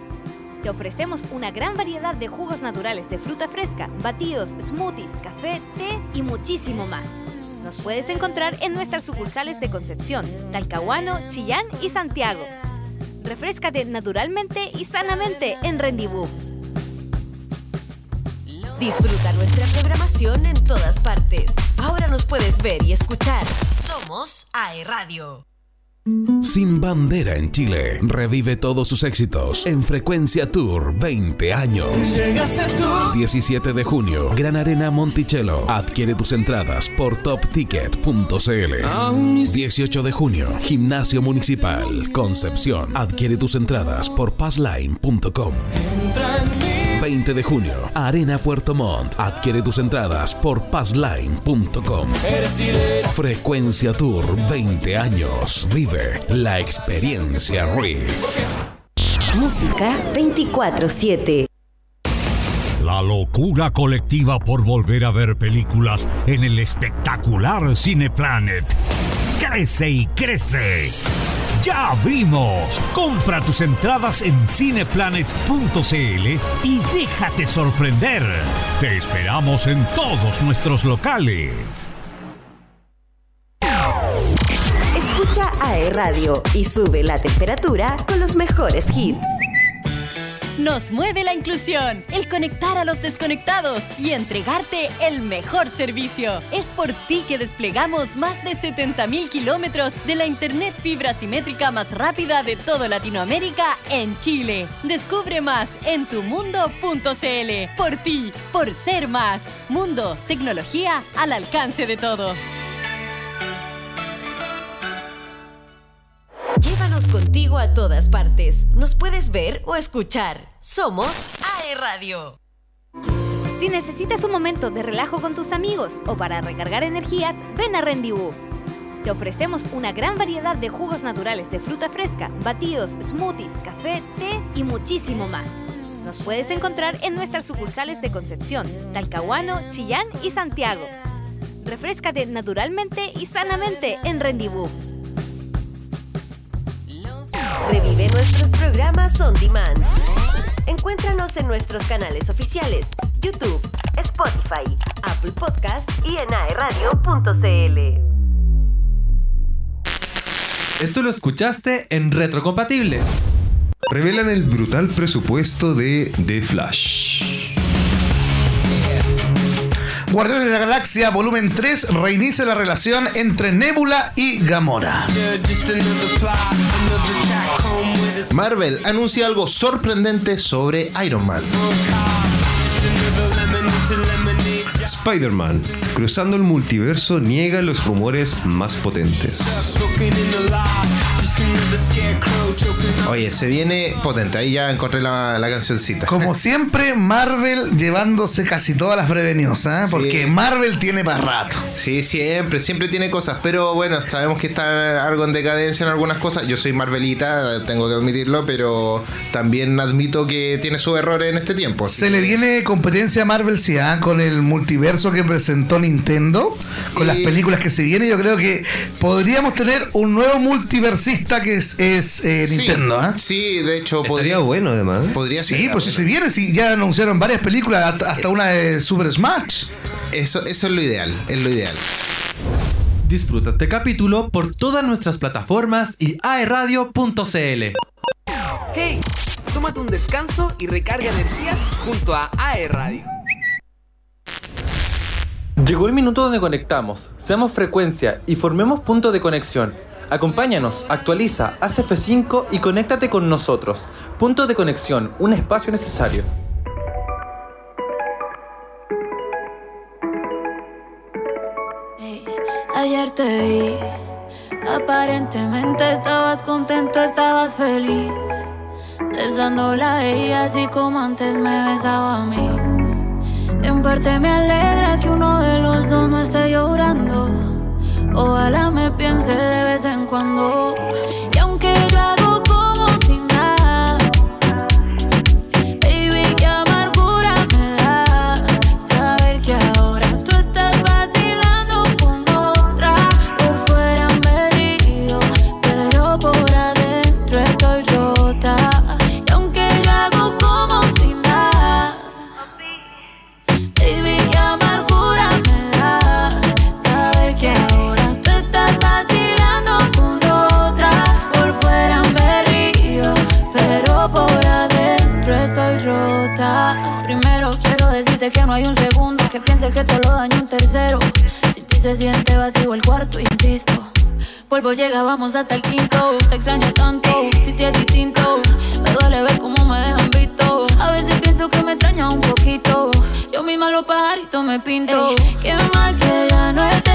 Te ofrecemos una gran variedad de jugos naturales de fruta fresca, batidos, smoothies, café, té y muchísimo más. Nos puedes encontrar en nuestras sucursales de Concepción, Talcahuano, Chillán y Santiago. Refrescate naturalmente y sanamente en Rendezvous. Disfruta nuestra programación en todas partes. Ahora nos puedes ver y escuchar. Somos AE Radio. Sin bandera en Chile, revive todos sus éxitos en Frecuencia Tour 20 años. 17 de junio, Gran Arena Monticello. Adquiere tus entradas por topticket.cl. 18 de junio, Gimnasio Municipal Concepción. Adquiere tus entradas por passline.com. 20 de junio, Arena Puerto Montt. Adquiere tus entradas por passline.com. Frecuencia Tour 20 años. Vive la experiencia RIF. Música 24-7. La locura colectiva por volver a ver películas en el espectacular Cineplanet. Crece y crece. ¡Ya vimos! Compra tus entradas en cineplanet.cl y déjate sorprender. Te esperamos en todos nuestros locales. Escucha AE Radio y sube la temperatura con los mejores hits. Nos mueve la inclusión, el conectar a los desconectados y entregarte el mejor servicio. Es por ti que desplegamos más de 70.000 kilómetros de la Internet fibra simétrica más rápida de toda Latinoamérica en Chile. Descubre más en tumundo.cl. Por ti, por ser más. Mundo, tecnología al alcance de todos. A todas partes. Nos puedes ver o escuchar. Somos AE Radio. Si necesitas un momento de relajo con tus amigos o para recargar energías, ven a Rendibú. Te ofrecemos una gran variedad de jugos naturales de fruta fresca, batidos, smoothies, café, té y muchísimo más. Nos puedes encontrar en nuestras sucursales de Concepción, Talcahuano, Chillán y Santiago. Refrescate naturalmente y sanamente en Rendibú. Revive nuestros programas on demand. Encuéntranos en nuestros canales oficiales, YouTube, Spotify, Apple Podcast y en aeradio.cl. Esto lo escuchaste en Retrocompatible. Revelan el brutal presupuesto de The Flash. Guardianes de la Galaxia Volumen 3 reinicia la relación entre Nebula y Gamora. Marvel anuncia algo sorprendente sobre Iron Man. Spider-Man, cruzando el multiverso, niega los rumores más potentes. Oye, se viene potente. Ahí ya encontré la, la cancioncita. Como <laughs> siempre, Marvel llevándose casi todas las preveniosas, ¿eh? porque Marvel tiene para rato. Sí, siempre, siempre tiene cosas. Pero bueno, sabemos que está algo en decadencia en algunas cosas. Yo soy Marvelita, tengo que admitirlo, pero también admito que tiene sus errores en este tiempo. Se que- le viene competencia a Marvel, sí, ¿ah? con el multiverso que presentó Nintendo, con las películas que se vienen. Yo creo que podríamos tener un nuevo multiversista que es, es, eh, Sí, Nintendo. ¿ah? Sí, de hecho, Estaría bueno además. Podría Sí, pues si se viene, si ya anunciaron varias películas, hasta, hasta una de Super Smash. Eso, eso es lo ideal, es lo ideal. Disfruta este capítulo por todas nuestras plataformas y aeradio.cl. Hey, tómate un descanso y recarga energías junto a AE Radio. Llegó el minuto donde conectamos, seamos frecuencia y formemos punto de conexión. Acompáñanos, actualiza, haz F5 y conéctate con nosotros. Punto de conexión, un espacio necesario. Ayer te vi, aparentemente estabas contento, estabas feliz. Besándola a ella así como antes me besaba a mí. En parte me alegra que uno de los dos no esté llorando. Ojalá me piense de vez en cuando. Y aunque yo decirte que no hay un segundo que piense que todo lo daño un tercero. Sin ti se siente vacío el cuarto, insisto. Polvo llega, vamos hasta el quinto. Te extraño tanto, si te es distinto. Me duele ver cómo me dejan visto. A veces pienso que me extraña un poquito. Yo misma los pajaritos me pinto. Qué mal que ya no estés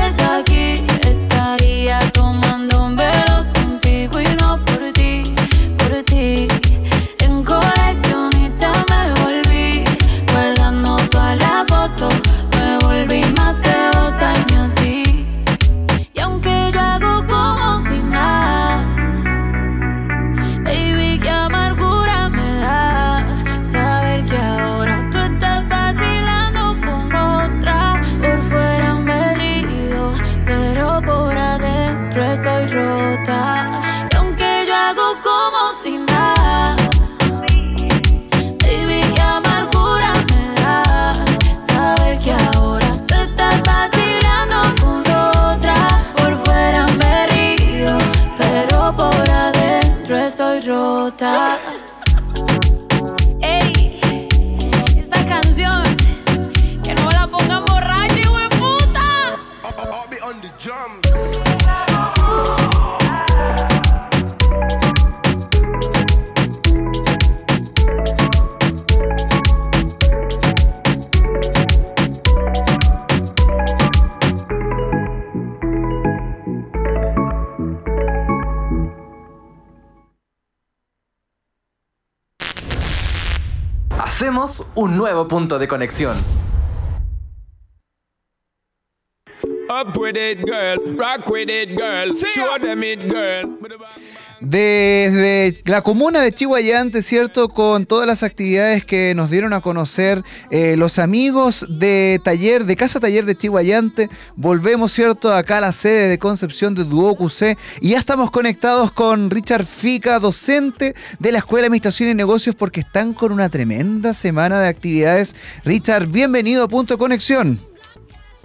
un nuevo punto de conexión. Up with it, girl. Rock with it, girl. Show them it, girl. Desde la comuna de Chihuayante, ¿cierto? Con todas las actividades que nos dieron a conocer eh, los amigos de taller, de Casa Taller de Chihuayante, volvemos, ¿cierto? Acá a la sede de Concepción de Duo QC y ya estamos conectados con Richard Fica, docente de la Escuela de Administración y Negocios, porque están con una tremenda semana de actividades. Richard, bienvenido a Punto Conexión.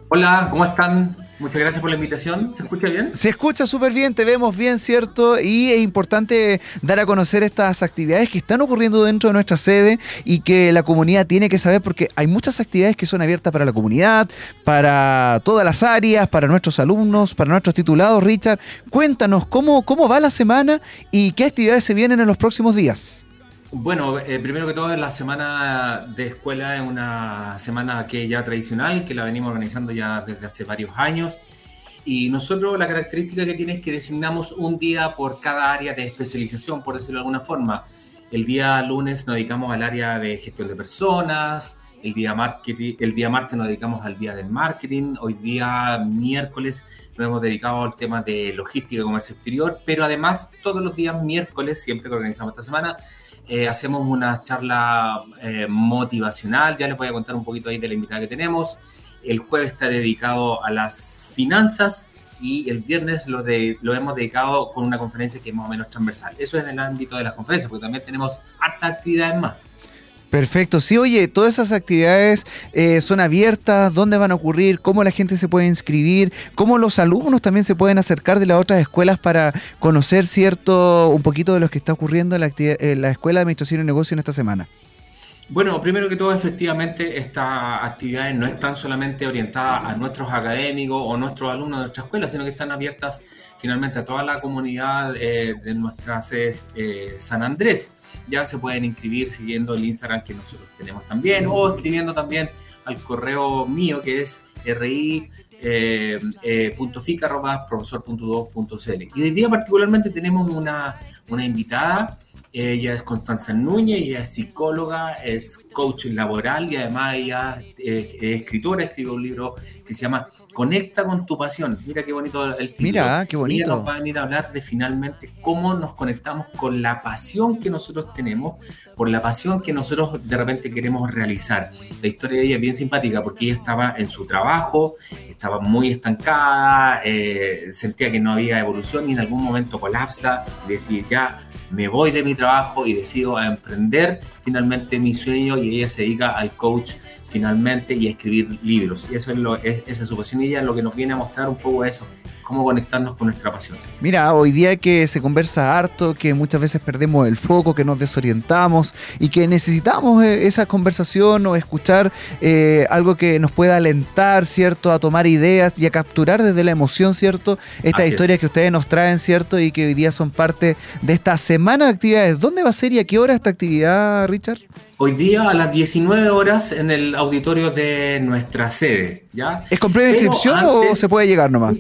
Hola, ¿cómo están? Muchas gracias por la invitación. ¿Se escucha bien? Se escucha súper bien, te vemos bien, ¿cierto? Y es importante dar a conocer estas actividades que están ocurriendo dentro de nuestra sede y que la comunidad tiene que saber porque hay muchas actividades que son abiertas para la comunidad, para todas las áreas, para nuestros alumnos, para nuestros titulados. Richard, cuéntanos cómo, cómo va la semana y qué actividades se vienen en los próximos días. Bueno, eh, primero que todo, la semana de escuela es una semana que ya tradicional, que la venimos organizando ya desde hace varios años. Y nosotros la característica que tiene es que designamos un día por cada área de especialización, por decirlo de alguna forma. El día lunes nos dedicamos al área de gestión de personas, el día, marketing, el día martes nos dedicamos al día del marketing, hoy día miércoles nos hemos dedicado al tema de logística y comercio exterior, pero además todos los días miércoles, siempre que organizamos esta semana, eh, hacemos una charla eh, motivacional, ya les voy a contar un poquito ahí de la invitada que tenemos. El jueves está dedicado a las finanzas y el viernes lo, de, lo hemos dedicado con una conferencia que es más o menos transversal. Eso es en el ámbito de las conferencias, porque también tenemos hartas actividades más. Perfecto, sí, oye, todas esas actividades eh, son abiertas, ¿dónde van a ocurrir? ¿Cómo la gente se puede inscribir? ¿Cómo los alumnos también se pueden acercar de las otras escuelas para conocer cierto, un poquito de lo que está ocurriendo en la, en la Escuela de Administración y Negocio en esta semana? Bueno, primero que todo, efectivamente, estas actividades no están solamente orientadas a nuestros académicos o nuestros alumnos de nuestra escuela, sino que están abiertas finalmente a toda la comunidad eh, de nuestra sede eh, San Andrés. Ya se pueden inscribir siguiendo el Instagram que nosotros tenemos también o escribiendo también al correo mío que es ri eh, eh, profesor.2.cl. Y hoy día particularmente tenemos una, una invitada, ella es Constanza Núñez, ella es psicóloga, es coach laboral y además ella eh, es escritora, escribe un libro que se llama Conecta con tu pasión. Mira qué bonito el título. Mira, qué bonito. Ella nos va a venir a hablar de finalmente cómo nos conectamos con la pasión que nosotros tenemos, por la pasión que nosotros de repente queremos realizar. La historia de ella es bien simpática porque ella estaba en su trabajo, estaba muy estancada, eh, sentía que no había evolución y en algún momento colapsa y decía ya me voy de mi trabajo y decido emprender finalmente mi sueño y ella se dedica al coach finalmente y a escribir libros. Y eso es, esa es su pasión y ella lo que nos viene a mostrar un poco eso, cómo conectarnos con nuestra pasión. Mira, hoy día que se conversa harto, que muchas veces perdemos el foco, que nos desorientamos y que necesitamos eh, esa conversación o escuchar eh, algo que nos pueda alentar, ¿cierto? A tomar ideas y a capturar desde la emoción, ¿cierto? Estas Así historias es. que ustedes nos traen, ¿cierto? Y que hoy día son parte de esta semana de actividades. ¿Dónde va a ser y a qué hora esta actividad, Richard? Hoy día a las 19 horas en el auditorio de nuestra sede, ¿ya? ¿Es con previa inscripción o se puede llegar nomás?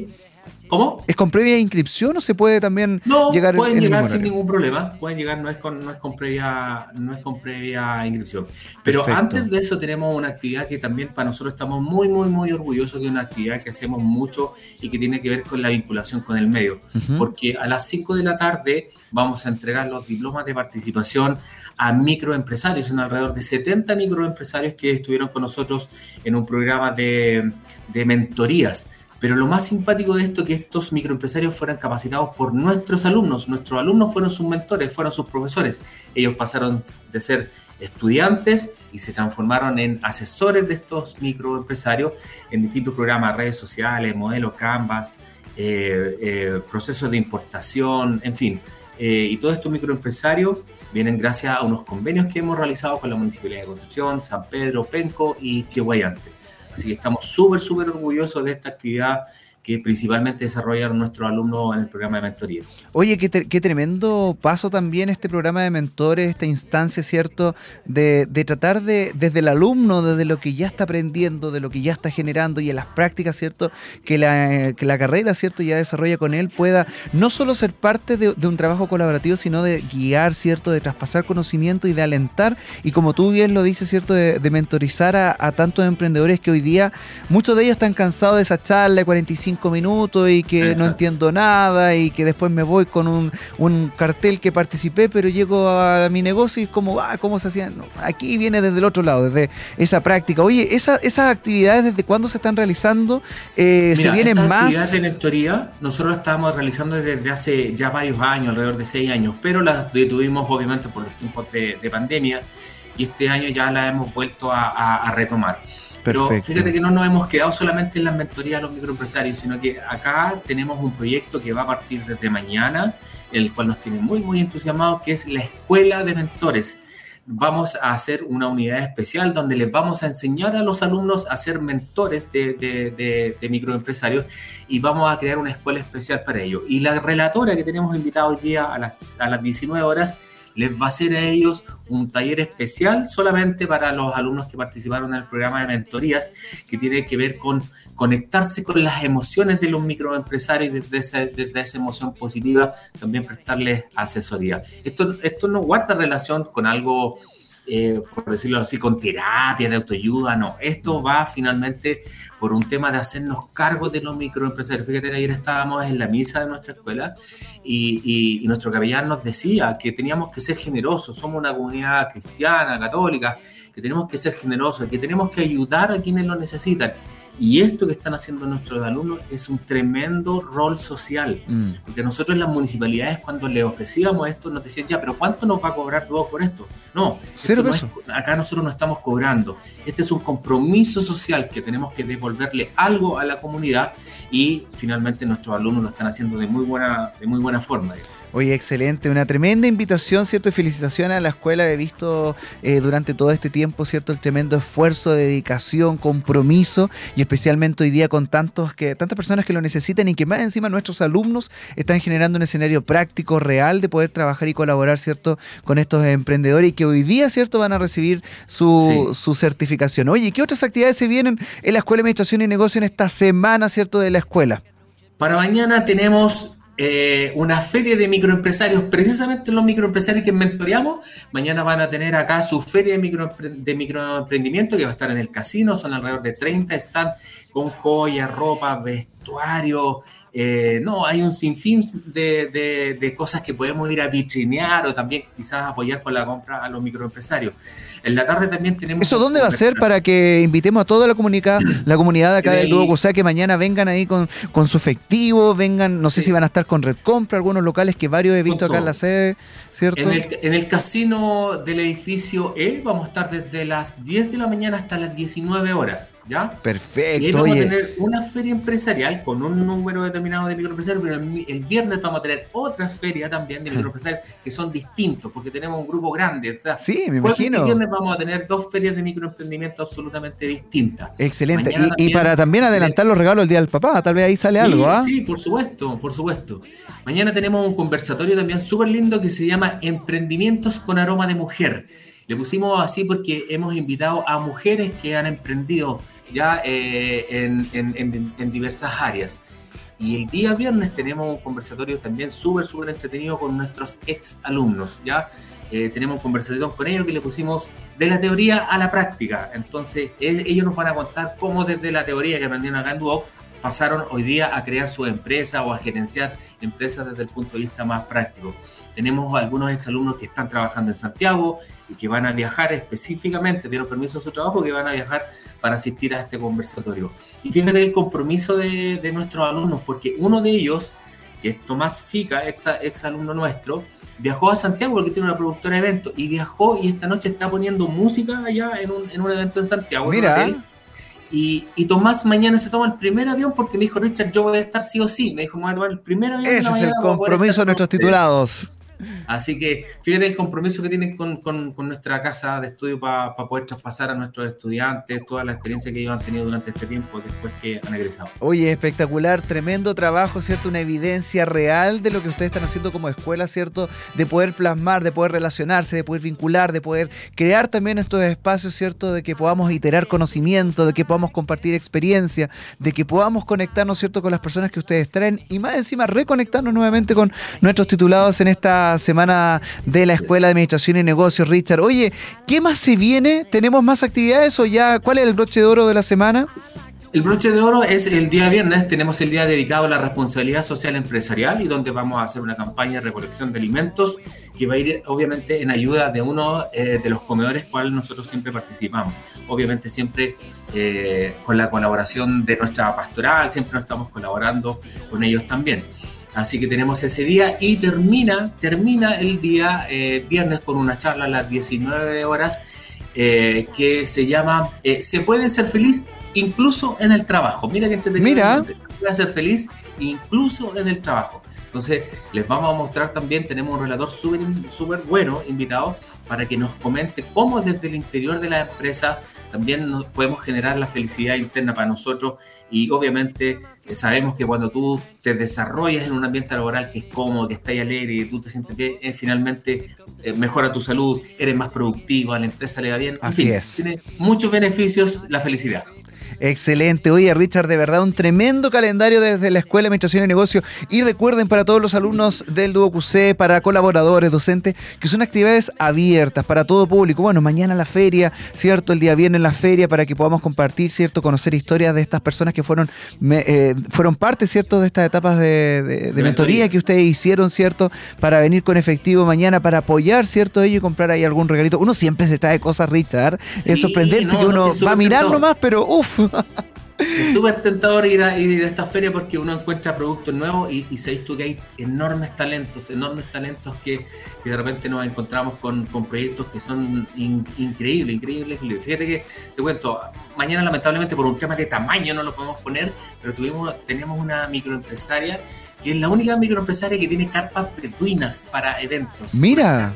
¿Cómo? ¿Es con previa inscripción o se puede también No, llegar pueden en llegar sin ningún problema. Pueden llegar, no es con, no es con previa, no es con previa inscripción. Pero Perfecto. antes de eso tenemos una actividad que también para nosotros estamos muy, muy, muy orgullosos que es una actividad que hacemos mucho y que tiene que ver con la vinculación con el medio. Ujú. Porque a las 5 de la tarde vamos a entregar los diplomas de participación a microempresarios. Son alrededor de 70 microempresarios que estuvieron con nosotros en un programa de, de mentorías. Pero lo más simpático de esto es que estos microempresarios fueran capacitados por nuestros alumnos. Nuestros alumnos fueron sus mentores, fueron sus profesores. Ellos pasaron de ser estudiantes y se transformaron en asesores de estos microempresarios en distintos programas, redes sociales, modelos Canvas, eh, eh, procesos de importación, en fin. Eh, y todos estos microempresarios vienen gracias a unos convenios que hemos realizado con la Municipalidad de Concepción, San Pedro, Penco y Chihuayante. Así que estamos súper, súper orgullosos de esta actividad que principalmente desarrollaron nuestros alumnos en el programa de mentorías. Oye, qué, qué tremendo paso también este programa de mentores, esta instancia, ¿cierto? De, tratar de, desde el alumno, desde lo que ya está aprendiendo, de lo que ya está generando y en las prácticas, ¿cierto? Que la, que la carrera, ¿cierto? Ya desarrolla con él, pueda no solo ser parte de, un trabajo colaborativo, sino de guiar, ¿cierto? De traspasar conocimiento y de alentar. Y como tú bien lo dices, ¿cierto? De, de mentorizar a, a tantos emprendedores que hoy día, muchos de ellos están cansados de esa charla de 45 minutos y que no entiendo nada y que después me voy con un, un cartel que participé, pero llego a mi negocio y es como, ah, ¿cómo se hacía? No, aquí viene desde el otro lado, desde esa práctica. Oye, esa- esas actividades, ¿desde cuándo se están realizando? Eh, ¿Se Mira, vienen esta más? actividad de mentoría nosotros estábamos realizando desde hace ya varios años, alrededor de seis años, pero las detuvimos obviamente por los tiempos de, de pandemia y este año ya la hemos vuelto a, a- a retomar. Pero Perfecto. fíjate que no nos hemos quedado solamente en las mentorías a los microempresarios, sino que acá tenemos un proyecto que va a partir desde mañana, el cual nos tiene muy, muy entusiasmados, que es la Escuela de Mentores vamos a hacer una unidad especial donde les vamos a enseñar a los alumnos a ser mentores de, de- de- de microempresarios y vamos a crear una escuela especial para ello. Y la relatora que tenemos invitada hoy día a las, a las 19 horas les va a hacer a ellos un taller especial solamente para los alumnos que participaron en el programa de mentorías que tiene que ver con conectarse con las emociones de los microempresarios y desde esa, desde esa emoción positiva también prestarles asesoría. Esto, esto no guarda relación con algo, eh, por decirlo así, con terapia de autoayuda, no. Esto va finalmente por un tema de hacernos cargo de los microempresarios. Fíjate ayer estábamos en la misa de nuestra escuela y, y- y nuestro capellán nos decía que teníamos que ser generosos, somos una comunidad cristiana, católica, que tenemos que ser generosos, que tenemos que ayudar a quienes lo necesitan. Y esto que están haciendo nuestros alumnos es un tremendo rol social. Mm. Porque nosotros en las municipalidades cuando le ofrecíamos esto nos decían, ya, pero ¿cuánto nos va a cobrar vos por esto? No, Cero esto no es- pesos. acá nosotros no estamos cobrando. Este es un compromiso social que tenemos que devolverle algo a la comunidad y finalmente nuestros alumnos lo están haciendo de muy buena, de muy buena forma. digamos. Oye, excelente, una tremenda invitación, ¿cierto? Y felicitaciones a la escuela. He visto eh, durante todo este tiempo, ¿cierto? El tremendo esfuerzo, dedicación, compromiso y especialmente hoy día con tantos que, tantas personas que lo necesitan y que más encima nuestros alumnos están generando un escenario práctico, real de poder trabajar y colaborar, ¿cierto? Con estos emprendedores y que hoy día, ¿cierto? Van a recibir su, Sí. su certificación. Oye, ¿qué otras actividades se vienen en la Escuela de Administración y Negocio en esta semana, ¿cierto? De la escuela. Para mañana tenemos eh, una feria de microempresarios, precisamente los microempresarios que mentoreamos. Mañana van a tener acá su feria de, microempre- de microemprendimiento que va a estar en el casino. Son alrededor de 30 están con joyas, ropa, vestuario. Eh, no, hay un sinfín de, de- de cosas que podemos ir a vitrinear o también quizás apoyar con la compra a los microempresarios. En la tarde también tenemos. ¿Eso dónde va a ser para que invitemos a toda la comunidad, la comunidad de acá del el- Dúo Cusá que mañana vengan ahí con, con su efectivo, vengan, no sé si van a estar con Red Compra, algunos locales que varios he visto acá en la sede, ¿cierto? En el, en el casino del edificio E vamos a estar desde las 10 de la mañana hasta las 19 horas, ¿ya? Y ahí Perfecto, vamos a tener una feria empresarial con un número determinado terminado de microempresarios, pero el, el viernes vamos a tener otra feria también de microempresarios que son distintos, porque tenemos un grupo grande. O sea, Sí, me imagino. y viernes vamos a tener dos ferias de microemprendimiento absolutamente distintas. Excelente. Y, y también- para también adelantar los regalos el día del papá, tal vez ahí sale Sí, algo, ¿ah? Sí, por supuesto, por supuesto. Mañana tenemos un conversatorio también súper lindo que se llama Emprendimientos con aroma de mujer. Le pusimos así porque hemos invitado a mujeres que han emprendido ya eh, en, en- en- en diversas áreas. Y el día viernes tenemos un conversatorio también súper, súper entretenido con nuestros ex alumnos, ¿ya? Eh, tenemos un conversatorio con ellos que le pusimos de la teoría a la práctica. Entonces, ellos nos van a contar cómo desde la teoría que aprendieron acá en pasaron hoy día a crear su empresa o a gerenciar empresas desde el punto de vista más práctico. Tenemos algunos exalumnos que están trabajando en Santiago y que van a viajar específicamente, dieron permiso a su trabajo, que van a viajar para asistir a este conversatorio. Y fíjate el compromiso de, de nuestros alumnos, porque uno de ellos, que es Tomás Fica, ex, ex alumno nuestro, viajó a Santiago porque tiene una productora de eventos y viajó y esta noche está poniendo música allá en un, en un evento en Santiago. Mira. Y, y Tomás mañana se toma el primer avión porque me dijo, Richard, yo voy a estar sí o sí. Me dijo, me voy a tomar el primer avión. de Ese es el compromiso de nuestros ustedes". titulados. Así que fíjate el compromiso que tienen con, con- nuestra casa de estudio para poder traspasar a nuestros estudiantes toda la experiencia que ellos han tenido durante este tiempo después que han egresado. Oye, espectacular, tremendo trabajo, ¿cierto? Una evidencia real de lo que ustedes están haciendo como escuela, ¿cierto? De poder plasmar, de poder relacionarse, de poder vincular, de poder crear también estos espacios, ¿cierto? De que podamos iterar conocimiento, de que podamos compartir experiencia, de que podamos conectarnos, ¿cierto? Con las personas que ustedes traen y más encima reconectarnos nuevamente con nuestros titulados en esta semana de la Escuela de Administración y Negocios, Richard. Oye, ¿qué más se viene? ¿Tenemos más actividades o ya cuál es el broche de oro de la semana? El broche de oro es el día viernes, tenemos el día dedicado a la responsabilidad social empresarial y donde vamos a hacer una campaña de recolección de alimentos que va a ir obviamente en ayuda de uno eh, de los comedores cual nosotros siempre participamos. Obviamente siempre eh, con la colaboración de nuestra pastoral, siempre nos estamos colaborando con ellos también. Así que tenemos ese día y termina, termina el día eh, viernes con una charla a las 19 horas eh, que se llama eh, ¿Se puede ser feliz incluso en el trabajo? Mira que entretenido. Mira. Se puede ser feliz incluso en el trabajo. Entonces, les vamos a mostrar también, tenemos un relator súper súper bueno invitado para que nos comente cómo desde el interior de la empresa también nos podemos generar la felicidad interna para nosotros y obviamente eh, sabemos que cuando tú te desarrollas en un ambiente laboral que es cómodo, que estás alegre y tú te sientes bien, eh, finalmente eh, mejora tu salud, eres más productivo, a la empresa le va bien. En Así fin, es. Tiene muchos beneficios la felicidad. Excelente. Oye, Richard, de verdad, un tremendo calendario desde la Escuela de Administración y Negocios. Y recuerden para todos los alumnos del Duo QC, para colaboradores, docentes, que son actividades abiertas para todo público. Bueno, mañana la feria, ¿cierto? El día viernes la feria para que podamos compartir, ¿cierto? Conocer historias de estas personas que fueron, me- eh, fueron parte, ¿cierto? De estas etapas de, de- de mentoría que ustedes hicieron, ¿cierto? Para venir con efectivo mañana, para apoyar, ¿cierto? Ello y comprar ahí algún regalito. Uno siempre se trae cosas, Richard. Sí, es sorprendente no, que no, uno va a mirar nomás, pero uff. Es súper tentador ir a, ir a esta feria porque uno encuentra productos nuevos y, y sabéis tú que hay enormes talentos, enormes talentos que, de repente nos encontramos con, proyectos que son in- increíbles, increíbles. Fíjate que, te cuento, mañana lamentablemente por un tema de tamaño no lo podemos poner, pero tuvimos, tenemos una microempresaria que es la única microempresaria que tiene carpas beduinas para eventos. Mira.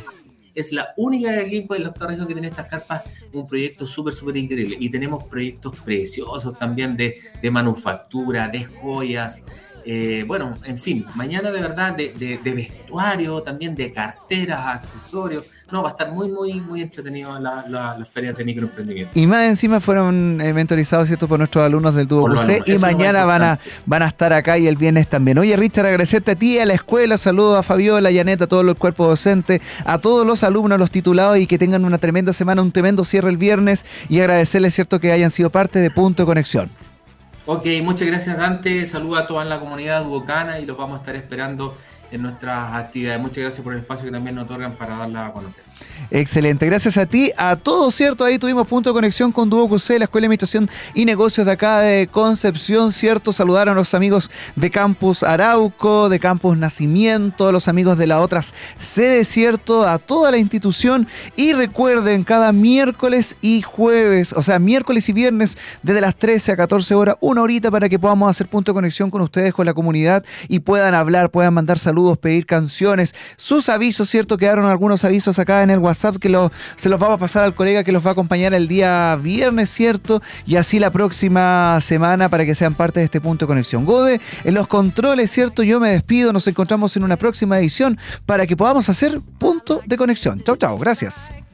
Es la única de aquí en la octava región que tiene estas carpas, un proyecto súper, súper increíble. Y tenemos proyectos preciosos también de, de manufactura, de joyas. Eh, bueno, en fin, mañana de verdad de, de- de vestuario, también de carteras, accesorios. No, va a estar muy, muy, muy entretenido la, la, las ferias de microemprendimiento. Y más encima fueron eh, mentorizados, ¿cierto? Por nuestros alumnos del QC. alumnos, Y mañana van a, van a estar acá y el viernes también. Oye, Richard, agradecerte a ti, a la escuela. Saludos a Fabiola, a Janet, a todo el cuerpo docente, a todos los alumnos, los titulados y que tengan una tremenda semana, un tremendo cierre el viernes. Y agradecerles, ¿cierto? Que hayan sido parte de Punto de Conexión. Ok, muchas gracias Dante. Saluda a toda la comunidad duocana y los vamos a estar esperando en nuestras actividades. Muchas gracias por el espacio que también nos otorgan para darla a conocer. Excelente, gracias a ti, a todos, ¿cierto? Ahí tuvimos punto de conexión con Duo la Escuela de Administración y Negocios de acá de Concepción, ¿cierto? Saludar a los amigos de Campus Arauco, de Campus Nacimiento, los amigos de las otras sedes, ¿cierto? A toda la institución y recuerden, cada miércoles y jueves, o sea, miércoles y viernes, desde las 13 a 14 horas, una horita para que podamos hacer punto de conexión con ustedes, con la comunidad y puedan hablar, puedan mandar saludos, pedir canciones, sus avisos, ¿cierto? Quedaron algunos avisos acá en el WhatsApp que lo, se los vamos a pasar al colega que los va a acompañar el día viernes, ¿cierto? Y así la próxima semana para que sean parte de este punto de conexión. Gode, en los controles, ¿cierto? Yo me despido, nos encontramos en una próxima edición para que podamos hacer punto de conexión. Chau, chau, gracias.